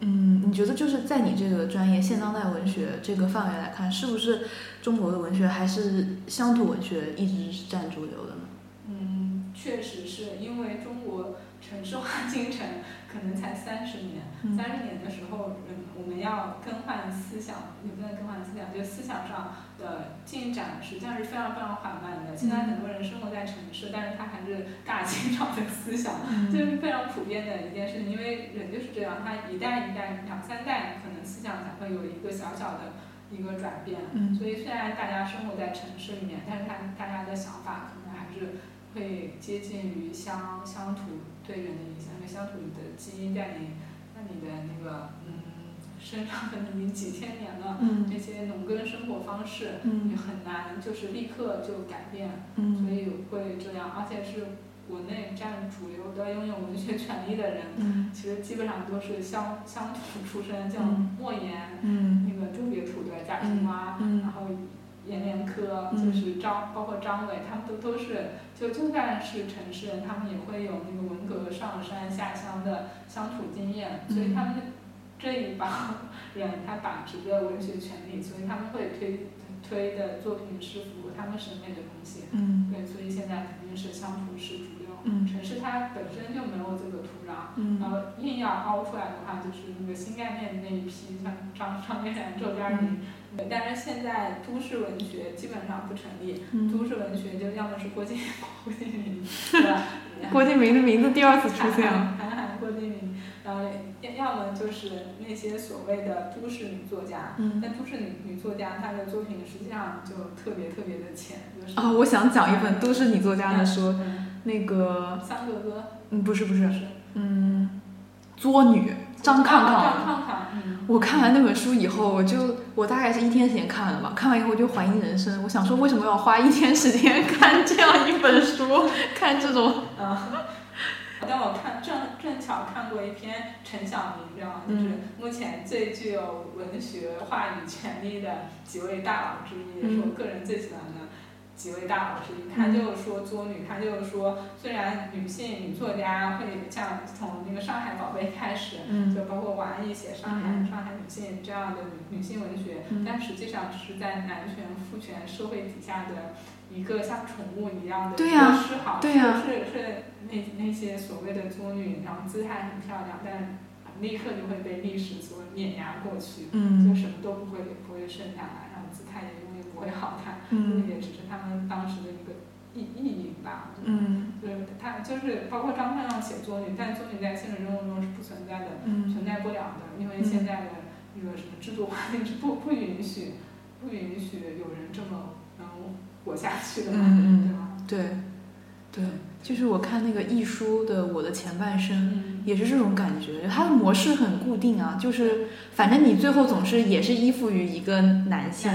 嗯，你觉得就是在你这个专业现当代文学这个范围来看，是不是中国的文学还是乡土文学一直是占主流的呢？嗯，确实是因为中国城市化进程可能才三十年，三十年的时候，嗯，我们要更换思想，也不能更换思想，就思想上的进展实际上是非常非常缓慢的。现在很多人生活在城市，但是他还是大清朝的思想，这是非常普遍的一件事情。因为人就是这样，他一代一代、两三代，可能思想才会有一个小小的一个转变。所以虽然大家生活在城市里面，但是他大家的想法可能还是会接近于乡乡土对人的影响，因为乡土的基因在你。你的那个嗯身上可能已经几千年了，这些农耕生活方式你很难就是立刻就改变，所以会这样，而且是国内占主流的拥有文学权利的人，其实基本上都是乡乡土出身，像莫言，那个特别土的贾平凹，然后。阎连科就是张，包括张伟，他们都都是，就就算是城市人，他们也会有那个文革上山下乡的乡土经验，所以他们 这一帮人他把持着文学权利，所以他们会推推的作品是符合他们审美的东西。嗯。对，所以现在肯定是乡土是主流。嗯。城市它本身就没有这个土壤。嗯。然后硬要凹出来的话，就是那个新概念那一批，像张张悦然、周佳宁。但是现在都市文学基本上不成立，都市文学就要么是郭敬郭敬明，对吧？郭敬明的名字第二次出现了。韩寒、郭敬明，然后要要么就是那些所谓的都市女作家，但都市女女作家她的作品实际上就特别特别的浅。就是啊，我想讲一本都市女作家的书，那个。三个哥。嗯，不是不是，嗯，作女。张抗抗，我看完那本书以后，我就我大概是一天时间看了吧。看完以后我就怀疑人生，我想说为什么要花一天时间看这样一本书，看这种。嗯。但我看正正巧看过一篇陈晓明，这样？就是目前最具有文学话语权利的几位大佬之一，也是我个人最喜欢的。几位大佬之一，他就说作女，他就说，虽然女性女作家会像从那个上海宝贝开始，就包括王安忆写上海上海女性这样的女女性文学，但实际上是在男权父权社会底下的一个像宠物一样的一个示好，是是是那那些所谓的作女，然后姿态很漂亮，但立刻就会被历史所碾压过去，就什么都不会不会剩下来，然后姿态也。不会好看，那也只是他们当时的一个意意淫吧。嗯，就是他就是包括张盼要写作女，但作女在现实生活中是不存在的，嗯。存在不了的，因为现在的那个什么制度环境是不不允许，不允许有人这么能活下去的嘛，对吧？对，对，就是我看那个一书的《我的前半生》，也是这种感觉，它的模式很固定啊，就是反正你最后总是也是依附于一个男性。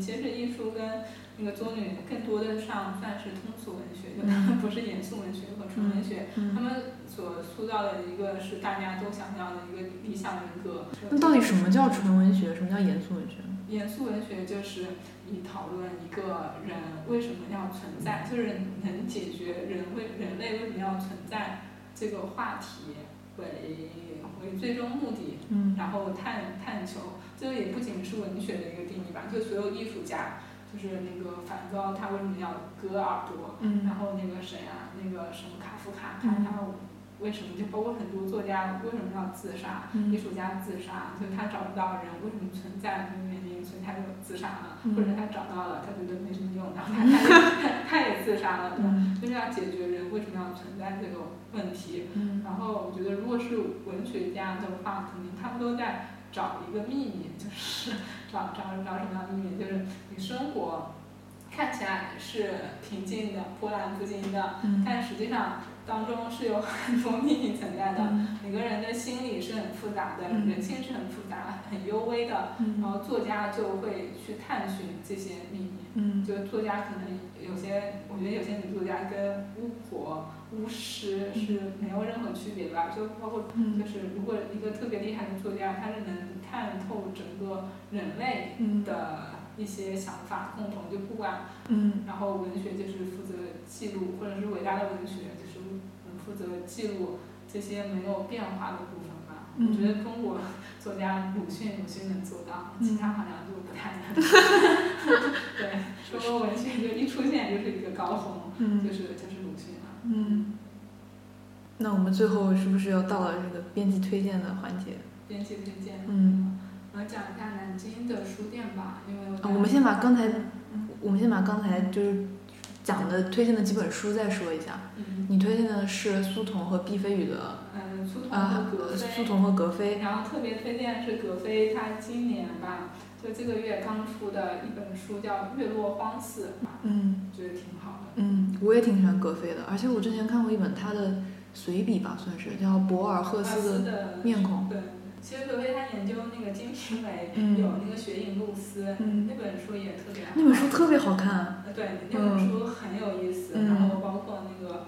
其实艺术跟那个作女更多的上算是通俗文学，就他们不是严肃文学和纯文学，他们所塑造的一个是大家都想要的一个理想人格。那到底什么叫纯文学？什么叫严肃文学？严肃文学就是以讨论一个人为什么要存在，就是能解决人为人类为什么要存在这个话题为为最终目的，然后探探求。这个也不仅是文学的一个定义吧，就所有艺术家，就是那个梵高，他为什么要割耳朵？嗯。然后那个谁啊，那个什么卡夫卡，他他为什么就包括很多作家为什么要自杀？艺术家自杀，就他找不到人为什么存在这个原因，所以他就自杀了。或者他找到了，他觉得没什么用，然后他他 他也自杀了，对吧？就是要解决人为什么要存在这个问题。嗯。然后我觉得，如果是文学家的话，可能他们都在。找一个秘密，就是找找找什么样的秘密？就是你生活看起来是平静的、波澜不惊的，但实际上当中是有很多秘密存在的。每个人的心理是很复杂的，人性是很复杂、很幽微的。然后作家就会去探寻这些秘密。就作家可能有些，我觉得有些女作家跟巫婆。巫师是没有任何区别的吧？就包括就是，如果一个特别厉害的作家，他是能看透整个人类嗯的一些想法，共同就不管，嗯然后文学就是负责记录，或者是伟大的文学就是嗯负责记录这些没有变化的部分吧。嗯我觉得中国 作家鲁迅，鲁迅能做到，嗯其他好像就不太能。对，中国文学就一出现就是一个高峰，嗯就是就是鲁迅了。嗯。那我们最后是不是要到了这个编辑推荐的环节？编辑推荐。嗯。我讲一下南京的书店吧，因为啊，我们先把刚才嗯我们先把刚才就是讲的推荐的几本书再说一下。嗯你推荐的是苏童和毕飞宇的嗯，苏童啊和格，飞。苏童和格飞。然后特别推荐是格飞，他今年吧，就这个月刚出的一本书叫《月落荒寺》，嗯觉得挺好的。嗯，我也挺喜欢格飞的，而且我之前看过一本他的随笔吧，算是叫博尔赫斯的的面孔。对，其实葛飞他研究那个《金瓶梅》嗯有那个雪影露丝，嗯那本书也特别好。那本书特别好看。呃对，那本书很有意思，嗯然后包括那个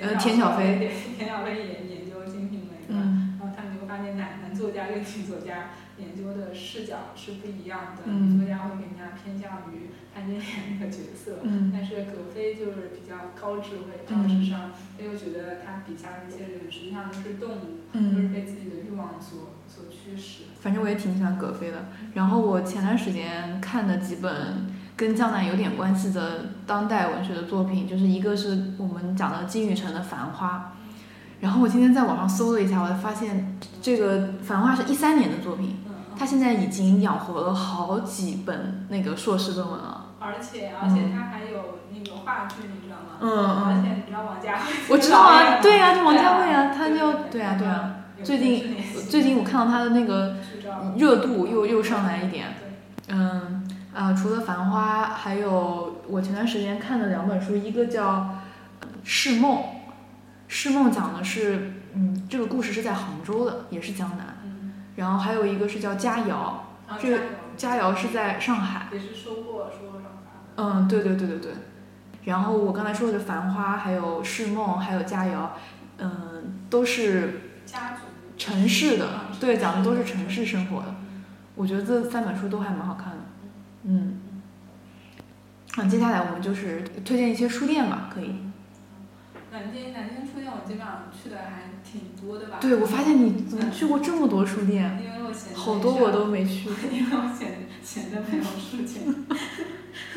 呃田小飞对，田小飞也研究《金瓶梅》然后他们就会发现男男作家跟女作家研究的视角是不一样的，嗯女作家会更加偏向于潘金莲那个角色，嗯但是葛飞就是比较高智慧、高智商，他又觉得他笔下的一些人实际上都是动物，都是嗯，被自己的欲望所所驱使。反正我也挺喜欢葛飞的。然后我前段时间看的几本跟江南有点关系的当代文学的作品，就是一个是我们讲的金宇澄的《繁花》，然后我今天在网上搜了一下，我才发现这个《繁花》是一三年的作品，嗯，他现在已经养活了好几本那个硕士论文了。而且而且他还有那个话剧，你知道吗？嗯而且你知道王家卫我知道啊，对呀、就王家卫啊，他就对啊对啊。最近最近我看到他的那个热度又又上来一点。嗯啊、除了《繁花》，还有我前段时间看的两本书，一个叫《释梦》，《释梦》讲的是，嗯，这个故事是在杭州的，也是江南。嗯，然后还有一个是叫《佳瑶这个佳瑶》是在上海。嗯，对对对对对。然后我刚才说的《繁花》，还有《释梦》，还有《佳瑶》，嗯，都是家族城市的，对，讲的都是城城市生活的。我觉得这三本书都还蛮好看的。嗯。嗯，接下来我们就是推荐一些书店吧，可以。南京南京书店我基本上去的还挺多的吧。对，我发现你怎么去过这么多书店，因为我闲着好多我都没去。因为我闲闲的没有事情，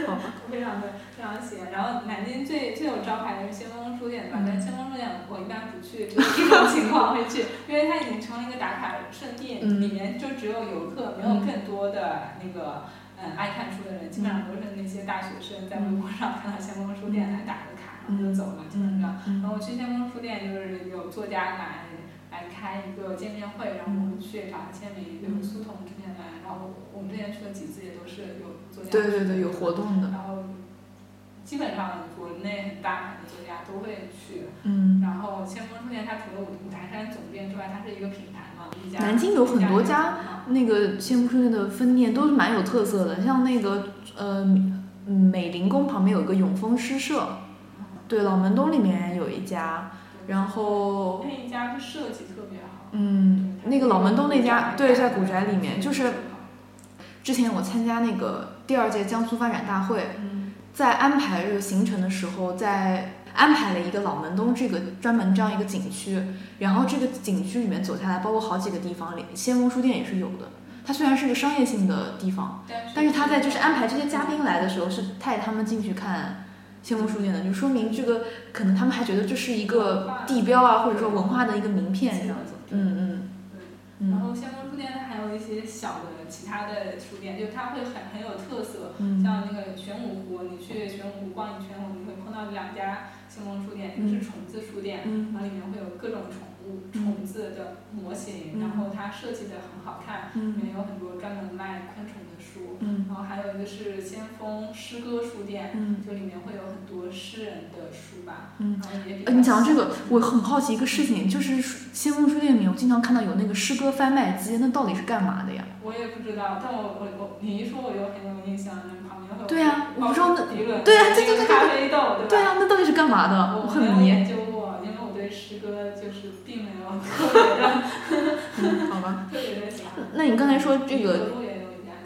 好吧。非常的非常闲。然后南京最最有招牌的是先锋书店，对吧？嗯但是先锋书店我一般不去，就是一种情况会去，因为它已经成为一个打卡圣地，嗯里面就只有游客，没有更多的那个。嗯，爱看书的人基本上都是那些大学生，在微博上看到先锋书店来打个卡，然后就走了，基本上。嗯然后去先锋书店就是有作家来来开一个见面会，然后我们去找他签名，就是苏童之前来，然后我们之前去了几次也都是有作家。对对对，有活动的。然后基本上国内很大牌的作家都会去。嗯。然后先锋书店它除了五五台山总店之外，它是一个品牌嘛，一家。南京有很多家那个先锋书店的分店都是蛮有特色的，像那个呃嗯美林宫旁边有一个永丰诗社，对，老门东里面有一家，然后那一家就设计特别好。嗯，那个老门东那家，对，在古宅里面，嗯就是之前我参加那个第二届江苏发展大会，嗯在安排这个行程的时候，在安排了一个老门东这个专门这样一个景区，然后这个景区里面走下来，包括好几个地方里，先锋书店也是有的。它虽然是个商业性的地方，但是他在就是安排这些嘉宾来的时候，是带他们进去看先锋书店的，就说明这个可能他们还觉得这是一个地标啊，或者说文化的一个名片这样子。嗯嗯对然后先锋书店它还有一些小的其他的书店，就它会很很有特色，嗯像那个玄武湖，你去玄武湖逛一圈，我们会碰到两家先锋书店，一个是虫子书店，嗯然后里面会有各种宠物、嗯虫子的模型，嗯然后它设计的很好看，里嗯面有很多专门卖昆虫嗯然后还有一个是先锋诗歌书店，嗯就里面会有很多诗人的书吧，嗯。然后也比较呃，你讲到这个，我很好奇一个事情，就是先锋书店里面，我经常看到有那个诗歌贩卖机，那到底是干嘛的呀？我也不知道，但我我我你一说我又很有印象，那旁边会有对啊我不知道那对啊对对对对咖啡豆对吧？对啊，那到底是干嘛的？我我很迷。研究过，因为我对诗歌就是并没有特别的 嗯，好吧。特别的喜欢。那你刚才说这个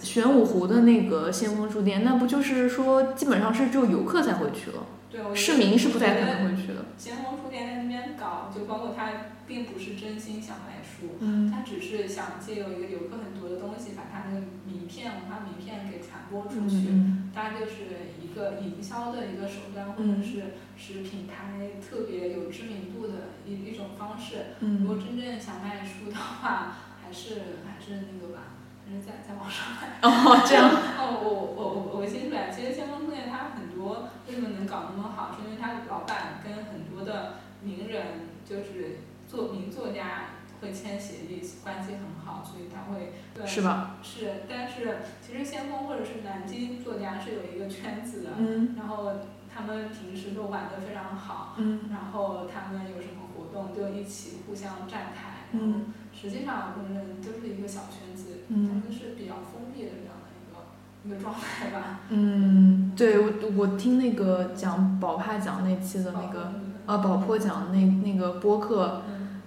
玄武湖的那个先锋书店，那不就是说基本上是只有游客才会去了，市民是不太可能会去的。先锋书店在那边搞，就包括他并不是真心想卖书，嗯他只是想借由一个游客很多的东西，把他那个名片、文化名片给传播出去。嗯大概就是一个营销的一个手段，或者是使品牌特别有知名度的一一种方式。如嗯果真正想卖书的话，还是还是那个吧，还是在在网上买。哦，这样。哦，我我我我新出来，其实先锋书店它很多为什么能搞那么好，是因为它老板跟很多的名人，就是作名作家会签协议，关系很好，所以他会对是吧？是，但是其实先锋或者是南京作家是有一个圈子的，嗯然后他们平时都玩的非常好，嗯然后他们有什么活动就一起互相站台，嗯实际上我们都是一个小圈子，他嗯们是比较封闭的这样的一个一个状态吧。嗯，对我我听那个讲宝帕奖那期的那个呃宝珀奖那那个播客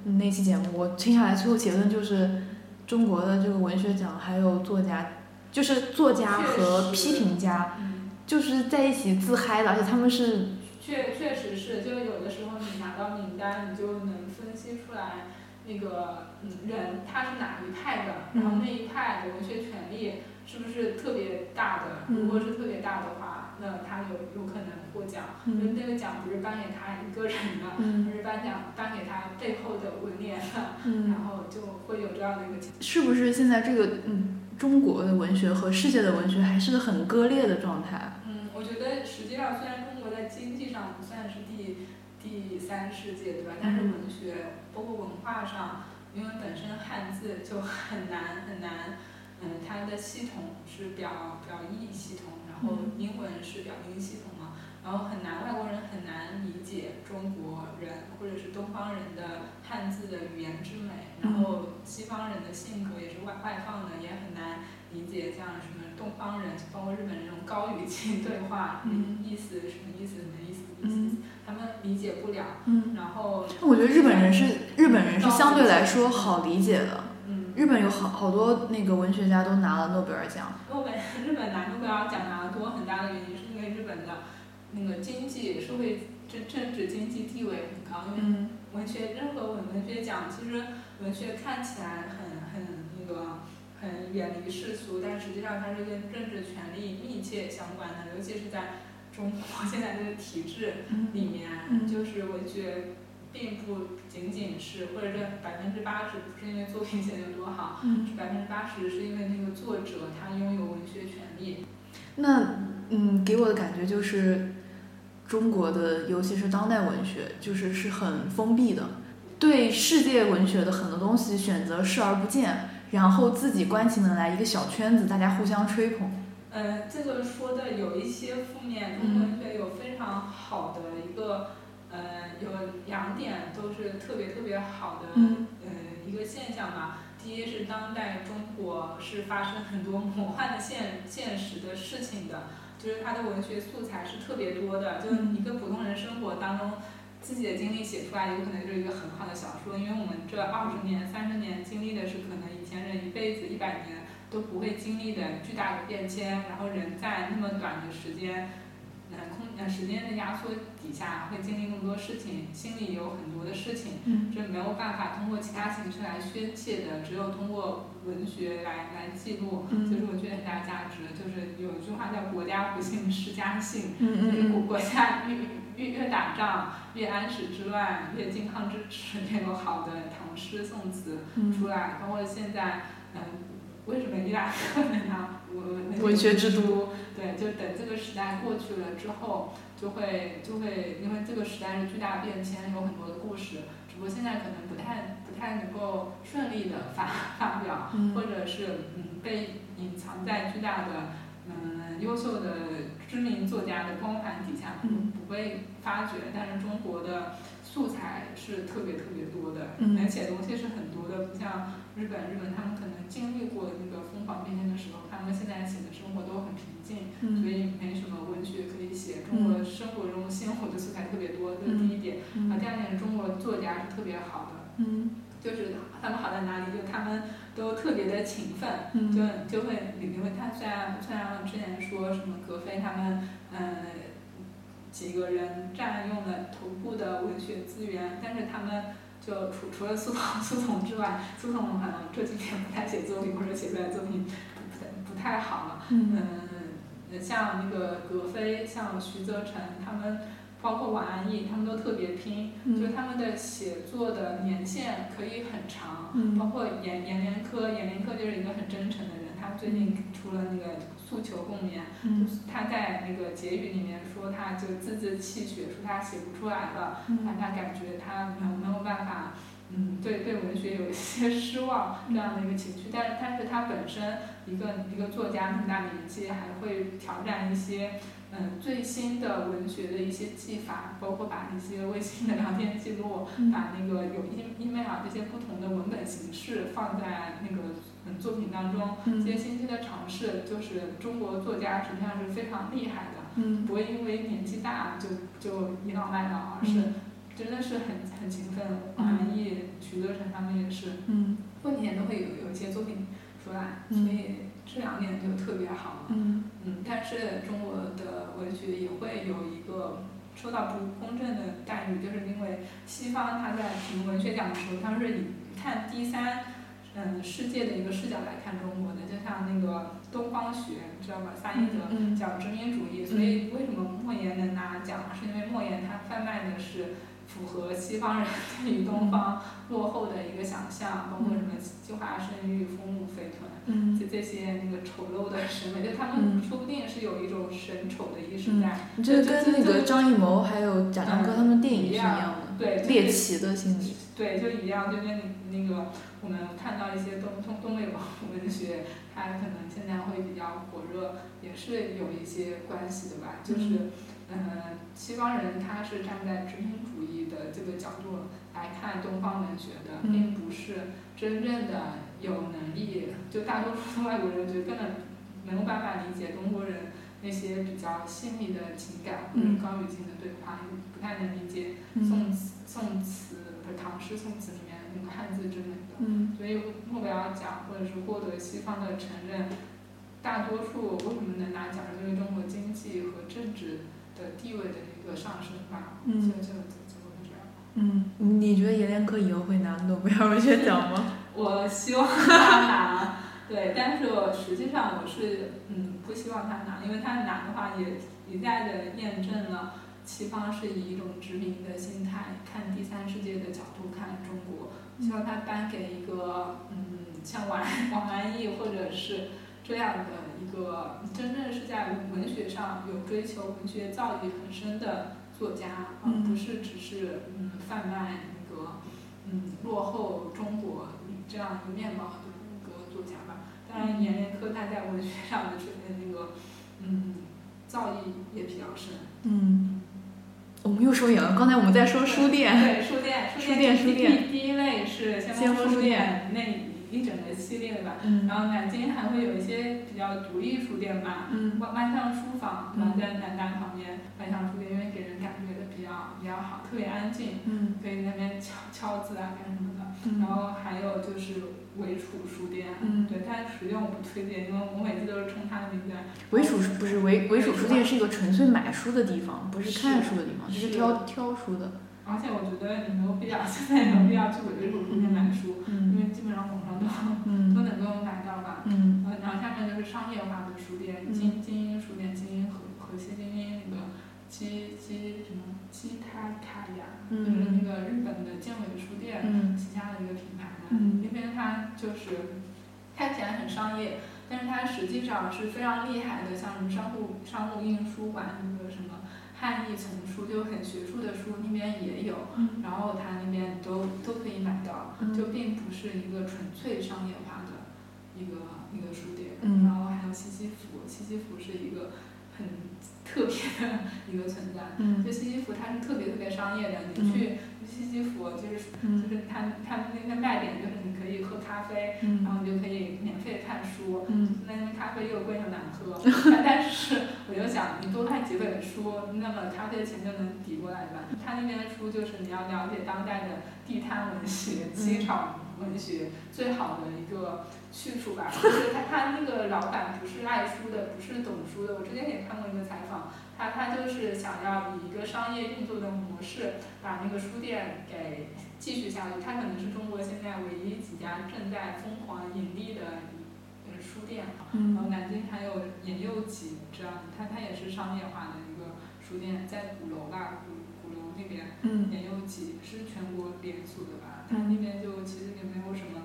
嗯，那期节目，我听下来最后结论就是，中国的这个文学奖还有作家，就是作家和批评家，嗯，就是在一起自嗨的，而且他们是确确实是，就有的时候你拿到名单，你就能分析出来那个嗯人他是哪一派的，然后那一派的文学权利是不是特别大的？嗯如果是特别大的话，那他有有可能获奖。因为嗯那个奖不是颁给他一个人的，嗯而是颁奖颁给他背后的文联的，嗯，然后就会有这样的一个情是不是现在这个嗯中国的文学和世界的文学还是很割裂的状态？嗯，我觉得实际上虽然中国在经济上不算是第第三世界，对吧？但是嗯。文学包括文化上，因为本身汉字就很难很难，嗯，它的系统是表表意系统，然后嗯。英文是表音系统嘛，然后很难外国人很难理解中国人或者是东方人的汉字的语言之美，然后西方人的性格也是外外放的，也很难理解像什么东方人，包括日本人这种高语气对话，嗯。意思什么意思什么意思意思，嗯他们理解不了。嗯，然后，我觉得日本人是日本人是相对来说好理解的。嗯，日本有好好多那个文学家都拿了诺贝尔奖。诺贝日本拿诺贝尔奖拿的多，很大的原因是因为日本的那个经济社会政政治经济地位很高，因为嗯文学任何文文学奖，其实文学看起来很很那个很远离世俗，但实际上它是跟政治权力密切相关的，尤其是在中国现在这个体制嗯里面，嗯就是文学并不仅仅是，或者这百分之八十不是因为作品写得有多好，百分之八十是因为那个作者他拥有文学权利。那嗯，给我的感觉就是，中国的尤其是当代文学，就是是很封闭的，对世界文学的很多东西选择视而不见，然后自己关起门来一个小圈子，大家互相吹捧。呃，这个说的有一些负面，中国文学有非常好的一个，呃，有两点都是特别特别好的，嗯。呃，一个现象吧。第一是当代中国是发生很多魔幻的现现实的事情的，就是它的文学素材是特别多的，就是嗯。一个普通人生活当中自己的经历写出来，有可能就是一个很好的小说，因为我们这二十年、三十年经历的是可能以前人一辈子、一百年都不会经历的巨大的变迁，然后人在那么短的时间，呃空呃时间的压缩底下会经历那么多事情，心里有很多的事情，嗯是没有办法通过其他形式来宣泄的，只有通过文学来来记录，嗯这是我觉得很大价值。就是有一句话叫“国家不幸，世家幸”，嗯就是国家越越越打仗，越安史之乱，越靖康之耻，越有好的唐诗宋词嗯出来。包括现在，嗯，为什么伊拉克能拿文文学之都？对，就等这个时代过去了之后，就会就会因为这个时代是巨大变迁，有很多的故事，只不过现在可能不太不太能够顺利的发发表，嗯或者是嗯被隐藏在巨大的嗯优秀的知名作家的光环底下，不被发掘。但是中国的素材是特别特别多的，嗯能写东西是很多的，不像日本，日本他们可能经历过那个疯狂变迁的时候，他们现在写的生活都很平静，所嗯以没什么文学可以写。中国生活中鲜活的素材特别多，这是第一点。啊，嗯第二点是中国作家是特别好的，嗯就是他们好在哪里？就他们都特别的勤奋，就就会因为他虽然虽然之前说什么格非他们嗯几个人占用了头部的文学资源，但是他们就除除了苏童苏童之外，苏童可能这几年不太写作品或者写出来作品不不太好了，嗯，像那个格非，像徐则成他们。包括王安忆，他们都特别拼，就他们的写作的年限可以很长。包括阎阎连科，阎连科就是一个很真诚的人，他最近出了那个《诉求共勉》，他在那个结语里面说，他就字字泣血，说他写不出来了，让他感觉他没有没有办法，嗯，对对文学有一些失望这样的一个情绪。但是但是他本身一个一个作家，那么大年纪还会挑战一些。嗯，最新的文学的一些技法，包括把一些微信的聊天记录，把那个有 e email 这些不同的文本形式放在那个嗯作品当中，这些新兴的尝试，就是中国作家实际上是非常厉害的，不会因为年纪大就就倚老卖老，而是真的是很很勤奋。王安忆、徐则成他们也是，过年都会有有一些作品出来，所以。这两年就特别好了，嗯，但是中国的文学也会有一个受到不公正的待遇，就是因为西方他在评文学奖的时候，他是以看第三，嗯，世界的一个视角来看中国的，就像那个东方学，你知道吧？萨义德讲殖民主义，所以为什么莫言能拿奖，是因为莫言他贩卖的是。符合西方人对于东方落后的一个想象，包括什么计划生育、丰乳肥臀，就这些那个丑陋的审美，就他们说不定是有一种审丑的意识在。这跟那个张艺谋还有贾樟柯他们电影是一样的，对猎奇的心理。对，就一样，就跟那个我们看到一些东东东北文学，它可能现在会比较火热，也是有一些关系的吧，就是。嗯，西方人他是站在殖民主义的这个角度来看东方文学的，并不是真正的有能力。就大多数的外国人就根本没有办法理解中国人那些比较细腻的情感或者高语境的对话，不太能理解宋词宋词和唐诗宋词里面那个汉字之类的。所以诺贝尔奖或者是获得西方的承认，大多数为什么能拿奖，就是因为中国经济和政治。的地位的一个上升吧，就就就会这样。嗯，你觉得阎连科以后会拿诺贝尔文学奖吗？我希望他拿，对，但是我实际上我是嗯不希望他拿，因为他拿的话也一再的验证了西方是以一种殖民的心态看第三世界的角度看中国，希望他颁给一个嗯像王王安忆或者是。这样的一个真正是在文学上有追求、文学造诣很深的作家，而不是只是嗯贩卖那个嗯落后中国这样一个面貌的一个作家吧。当然，阎连科他在文学上的这那个嗯造诣也比较深。嗯，我们又说远了。刚才我们在说书店。对，书店，书店，书店。第一类是先锋书店那。一整个系列吧，然后南京还会有一些比较独立书店吧，万万象书房，然后在南大旁边，万象书店因为给人感觉的比较比较好，特别安静，所以那边敲敲字啊干什么的。然后还有就是韦楚书店，嗯。对，但实店我不推荐，因为我每次都是冲它的名字。韦楚不是韦韦楚书店是一个纯粹买书的地方，不是看书的地方，是。挑挑书的。而且我觉得你没有必要，现在没有必要去韦楚书店买书，因为基本上网上都都能够买到吧。嗯。然后下面就是商业化的书店，精精英书店，精英和和西精英那个基基什么基他卡雅，就是那个日本的健伟书店旗下的一个品牌。那边它就是看起来很商业，但是它实际上是非常厉害的，像什么商务商务印书馆那个什么。汉译丛书就很学术的书，那边也有，然后它那边都都可以买到，就并不是一个纯粹商业化的一个一个书店。然后还有西西弗，西西弗是一个很 特别的一个存在。就西西弗它是特别特别商业的，你去西西弗就是就是他他那个卖点就是你可以喝咖啡，然后你就可以免费看书，那边咖啡又贵又难喝，但是。我就想，你多看几本书，那么咖啡的钱就能抵过来吧。他那边的书就是你要了解当代的地摊文学、机场文学最好的一个去处吧。就是他他那个老板不是爱书的，不是懂书的。我之前也看过一个采访，他他就是想要以一个商业运作的模式，把那个书店给继续下去。他可能是中国现在唯一几家正在疯狂盈利的呃书店。然后南京还有言幼集这样，它它也是商业化的一个书店，在鼓楼吧，鼓鼓楼那边。嗯言幼集是全国连锁的吧？它那边就其实也没有什么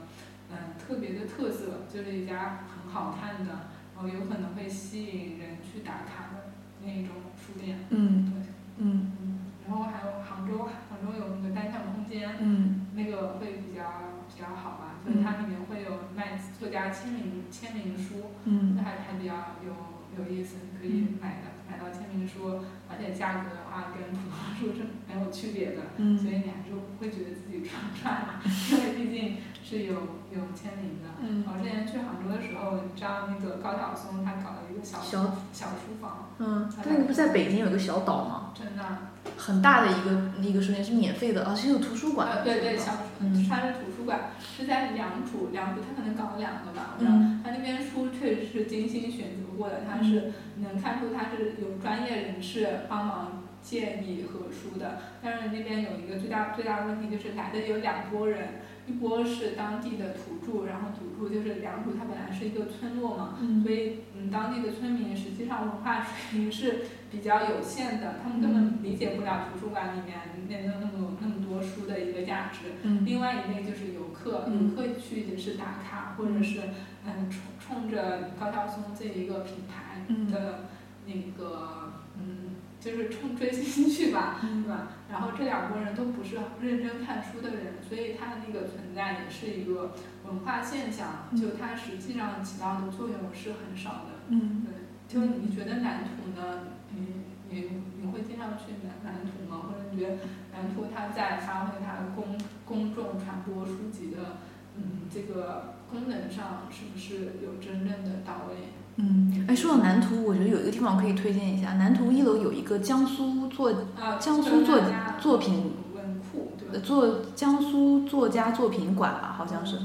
嗯特别的特色，就是一家很好看的，然后有可能会吸引人去打卡的那一种书店。嗯对，嗯嗯，然后还有杭州，杭州有那个单向空间，嗯那个会比较比较好吧，就是它里面会有卖作家签名签名书，嗯这还还比较有有意思，你可以买的买到签名书，而且价格的话跟普通书是没有区别的，嗯所以你还是不会觉得自己赚赚了，因为毕竟是有有签名的。嗯我之前去杭州的时候，你知道那个高晓松他搞了一个小小小书房，嗯，他那个不是在北京有个小岛吗？真的，很大的一个一个书店是免费的，而且有图书馆。呃，对对，小嗯它是图书馆，是在良渚，良渚他可能搞了两个吧，我知道。嗯他那边书确实是精心选择过的，他是能看出他是有专业人士帮忙建议和书的。但是那边有一个最大最大的问题就是来的有两拨人，一波是当地的土著，然后土著就是良渚，它本来是一个村落嘛，嗯所以嗯当地的村民实际上文化水平是比较有限的，他们根本理解不了图书馆里面那那那么那么多书的一个价值。嗯另外一类就是游客，嗯游客去也是打卡，或者是嗯冲冲着高晓松这一个品牌嗯的那个嗯，就是冲追星去吧，嗯对吧？然后这两拨人都不是认真看书的人，所以他的那个存在也是一个文化现象，就它实际上起到的作用是很少的。嗯对，就你觉得南图呢？你你你会经常去南南图吗？或者你觉得南图它在发挥它的公公众传播书籍的嗯这个功能上，是不是有真正的到位？嗯，哎，说到南图，我觉得有一个地方可以推荐一下，南图一楼有一个江苏作啊，江苏作家作品文库，对？作江苏作家作品馆吧，好像是。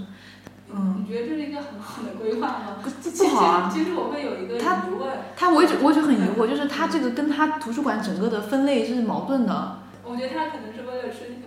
嗯你觉得这是一个很好的规划吗？不不好啊其实我会有一个它疑问，他我一直我一直很疑 惑，就是他这个跟他图书馆整个的分类是矛盾的。我觉得他可能是为了申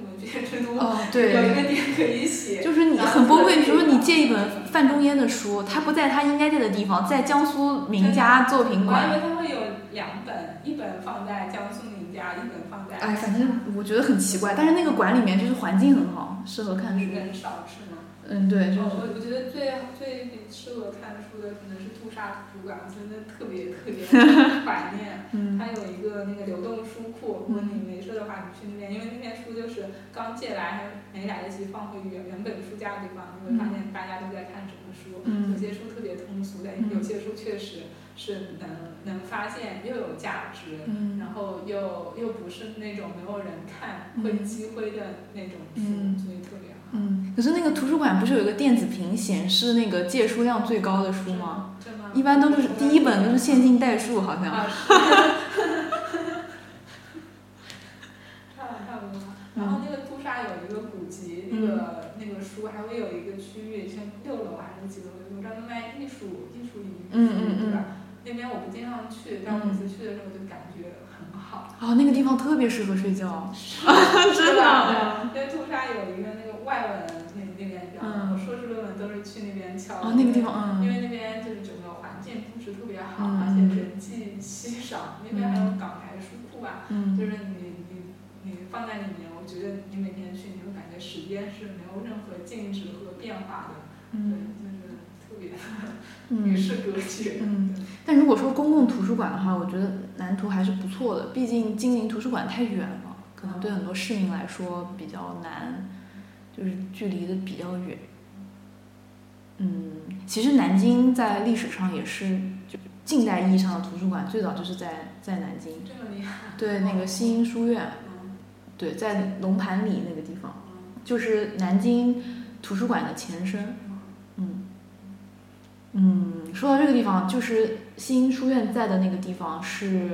哦，有一对，个点可以写。就是你很崩溃。比如说你借一本范仲淹的书，他不在他应该在的地方，在江苏名家作品我还以馆。为他会有两本，一本放在江苏名家，一本放在。哎，反正我觉得很奇怪，但是那个馆里面就是环境很好，适合看书。人少是吗？嗯，对，就是我我觉得最最适合看书的可能是杜莎图书馆，我真的特别特别怀念。嗯它有一个那个流动书库，如果你没事的话，你去那边，因为那边书就是刚借来还没来得及放回原原本书架的地方，你会发现大家都在看什么书。嗯有些书特别通俗的，有些书确实是能能发现又有价值，嗯然后又又不是那种没有人看嗯会积灰的那种书，嗯所以特别好。嗯，可是那个图书馆不是有一个电子屏显示那个借书量最高的书吗？真吗？一般都是第一本都是线性代数，好像。啊，是。差差不多。然后那个杜莎有一个古籍，那个那个书还会有一个区域，像六楼还是几楼，有专门卖艺术艺术遗嗯嗯嗯对吧？那边我不经常去，但我每次去的时候就感觉很好。哦，那个地方特别适合睡觉。是吧？对，因为杜莎有一个那个外文那那边，你知道吗？硕士论文都是去那边敲。哦，那个地方，嗯因为那边就是整个环境布置特别好，嗯而且人迹稀少，那边还有港台书库啊，嗯。就是你你你放在里面，我觉得你每天去，你会感觉时间是没有任何静止和变化的，对，嗯就是特别嗯。与世隔绝。嗯，但如果说公共图书馆的话，我觉得南图还是不错的，毕竟金陵图书馆太远了，可能对很多市民来说比较难，就是距离的比较远。嗯，其实南京在历史上也是就近代意义上的图书馆，最早就是在在南京，这么厉害。对那个新英书院，嗯对，在龙盘里那个地方，嗯就是南京图书馆的前身。嗯，嗯，说到这个地方，就是新书院在的那个地方是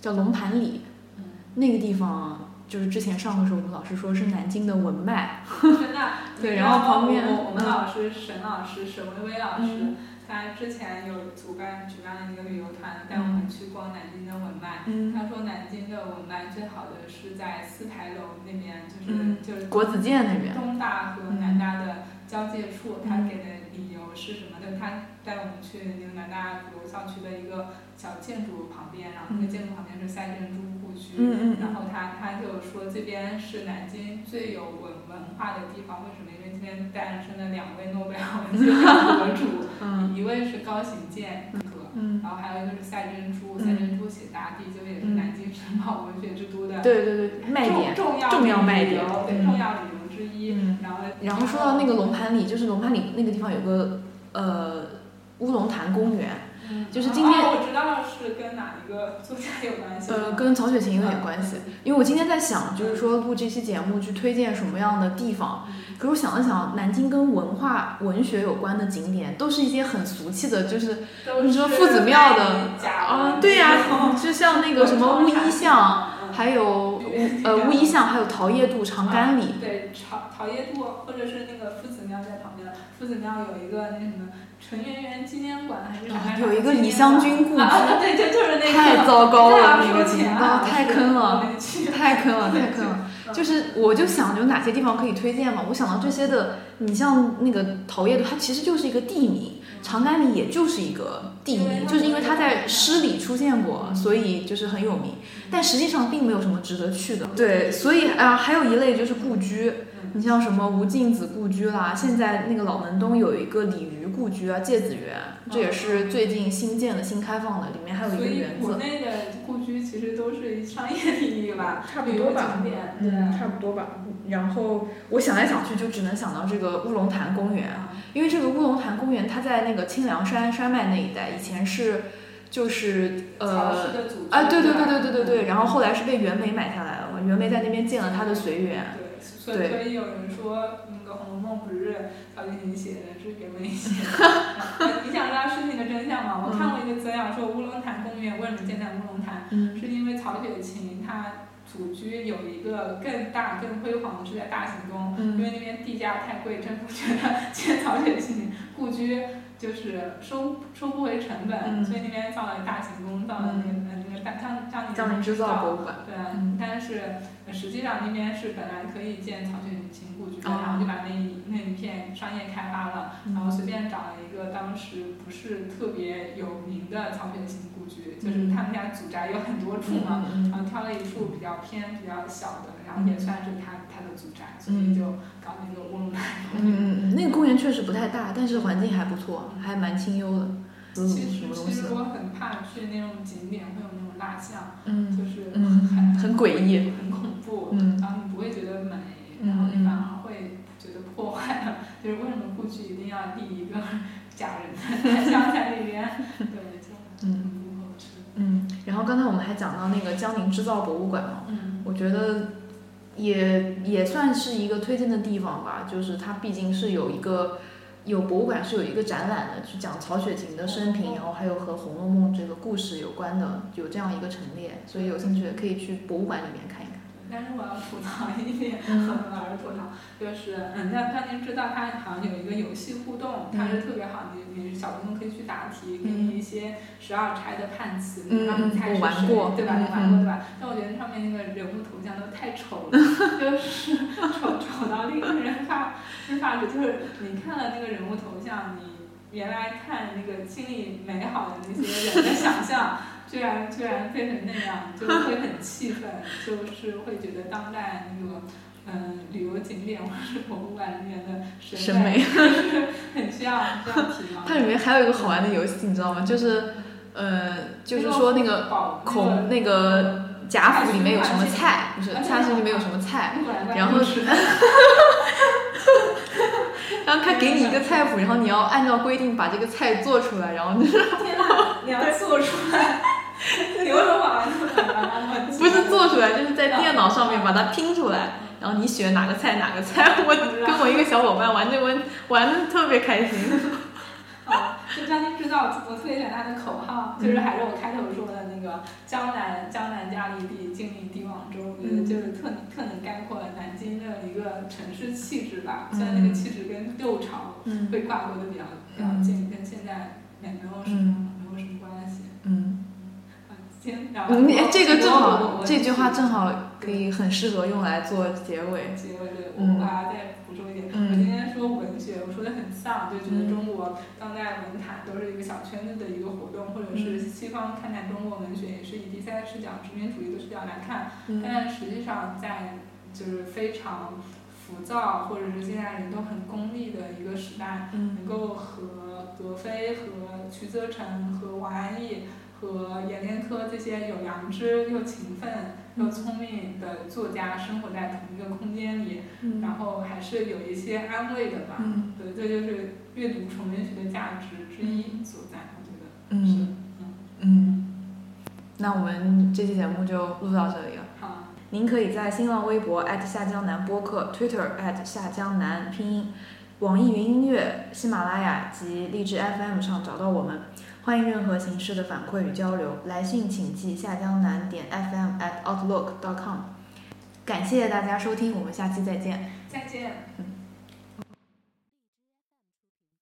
叫龙盘里，嗯那个地方就是之前上课时候我们老师说是南京的文脉，真的。对，然后旁边我我们老师沈老师沈薇薇老师，他之前有主办举办了一个旅游团，带我们去逛南京的文脉。他说南京的文脉最好的是在四牌楼那边，就是就是国子监那边，东大和南大的交界处。他给的理由是什么？的？他带我们去那个南大鼓楼校区的一个小建筑旁边，然后那个建筑旁边是赛珍珠。嗯然后他他就说这边是南京最有文文化的地方，为什么？因为这边诞生了两位诺贝尔文学奖得主，一位是高行健和，然后还有一个是赛珍珠，赛珍珠写大地，就也是南京申报文学之都的，对对对，卖点重重要卖点，对重要理由之一。然后然后说到那个龙盘里，就是龙盘里那个地方有个呃乌龙潭公园。就是今天我知道是跟哪一个作家有关系。呃，跟曹雪芹有点关系。因为我今天在想，就是说录这期节目去推荐什么样的地方。可是我想了想，南京跟文化、文学有关的景点，都是一些很俗气的，就是你说夫子庙的啊，对呀，就像那个什么乌衣巷，还有呃乌衣巷，还有桃叶渡、长干里。对，桃桃叶渡或者是那个夫子庙在旁边，夫子庙有一个那什么。纯圆圆纪念馆还是啥？有一个李香君故居，对，就就是那个。太糟糕了，那个地方太坑了，太坑了，太坑了。就是，我就想有哪些地方可以推荐嘛？我想到这些的，你像那个桃叶渡，它其实就是一个地名；长干里也就是一个地名，就是因为它在诗里出现过，所以就是很有名。但实际上并没有什么值得去的。对，所以啊，还有一类就是故居。你像什么吴敬梓故居啦，现在那个老门东有一个鲤鱼故居啊，芥子园，这也是最近新建的、新开放的，里面还有一个园子。国内的故居其实都是商业利益吧，差不多吧，嗯，差不多吧。然后我想来想去，就只能想到这个乌龙潭公园，因为这个乌龙潭公园它在那个清凉山山脉那一带，以前是就是呃，啊，对对对对对对对，然后后来是被袁枚买下来了嘛，袁枚在那边建了他的随园。所以有人说那个《红楼梦》不是曹雪芹写的，是袁枚写的。你想知道事情的真相吗？我看过一个资料说，乌龙潭公园为什么建在乌龙潭，是因为曹雪芹他祖居有一个更大、更辉煌的是在大行宫，因为那边地价太贵，政府觉得建曹雪芹故居就是收收不回成本，所以那边造了大行宫，造了那个那个大江江宁制造博物馆。对啊，但是。实际上那边是本来可以建曹雪芹故居的，然后就把那一那一片商业开发了，然后随便找了一个当时不是特别有名的曹雪芹故居，就是他们家祖宅有很多处嘛，然后挑了一处比较偏、比较小的，然后也算是他他的祖宅，所以就搞那个乌龙潭。嗯嗯，那个公园确实不太大，但是环境还不错，还蛮清幽的。其实其实我很怕去那种景点会有那种蜡像，就是很很诡异，很恐怖，然后你不会觉得美，然后你反而会觉得破坏了。就是为什么故居一定要立一个 假人的 像在里边？对，就嗯不合适。嗯，然后刚才我们还讲到那个江宁制造博物馆嘛，我觉得也也算是一个推荐的地方吧，就是它毕竟是有一个。有博物馆是有一个展览的，去讲曹雪芹的生平，然后还有和《红楼梦》这个故事有关的，有这样一个陈列，所以有兴趣的可以去博物馆里面看一看。但是我要吐槽一点，老是吐槽，就是嗯，让让您知道它好像有一个游戏互动，它是特别好，你你小朋友可以去答题，给你一些十二钗的判词，让你猜是谁，对吧？你玩过对吧？但我觉得上面那个人物头像都太丑了，就是丑丑到令人发人发指，就是你看了那个人物头像，你原来看那个经历美好的那些人的想象。居然居然变成那样，就会很气愤，就是会觉得当代那个嗯旅游景点或者是博物馆里面的审美是很需要需要提高。它里面还有一个好玩的游戏，你知道吗？就是呃，就是说那个孔那个贾府里面有什么菜，不是菜室里面有什么菜，然后是，然后他给你一个菜谱，然后你要按照规定把这个菜做出来，然后天哪，你要做出来。刘德华不是做出来，就是在电脑上面把它拼出来，然后你选哪个菜哪个菜。我跟 我一个小伙伴玩这玩玩的特别开心。啊 就张晶知道，我特别喜欢他的口号，就是还是我开头说的那个“江南江南佳丽地，金陵帝王州”，我觉得就是特特能概括南京的一个城市气质吧。虽然那个气质跟六朝会挂钩的比较比较近，跟现在也没有什么没有什么关系。嗯。先，然后哎，这个正好，这句话正好可以很适合用来做结尾。结尾对，我把它再补充一点。我今天说文学，我说的很像，就觉得中国当代文坛都是一个小圈子的一个活动，或者是西方看待中国文学也是以第三视角、殖民主义的视角来看。但实际上，在就是非常浮躁，或者是现在人都很功利的一个时代，能够和德菲、和徐泽成、和王安忆。和阎连科这些有良知又勤奋又聪明的作家生活在同一个空间里，然后还是有一些安慰的吧。对，这就是阅读重文学的价值之一所在，我觉得。嗯嗯。那我们这期节目就录到这里了。好。您可以在新浪微博下江南播客、Twitter 下江南拼音、网易云音乐、喜马拉雅及荔枝 FM 上找到我们。欢迎任何形式的反馈与交流，来信请寄下江南点 fm at outlook dot com。感谢大家收听，我们下期再见。再见。嗯。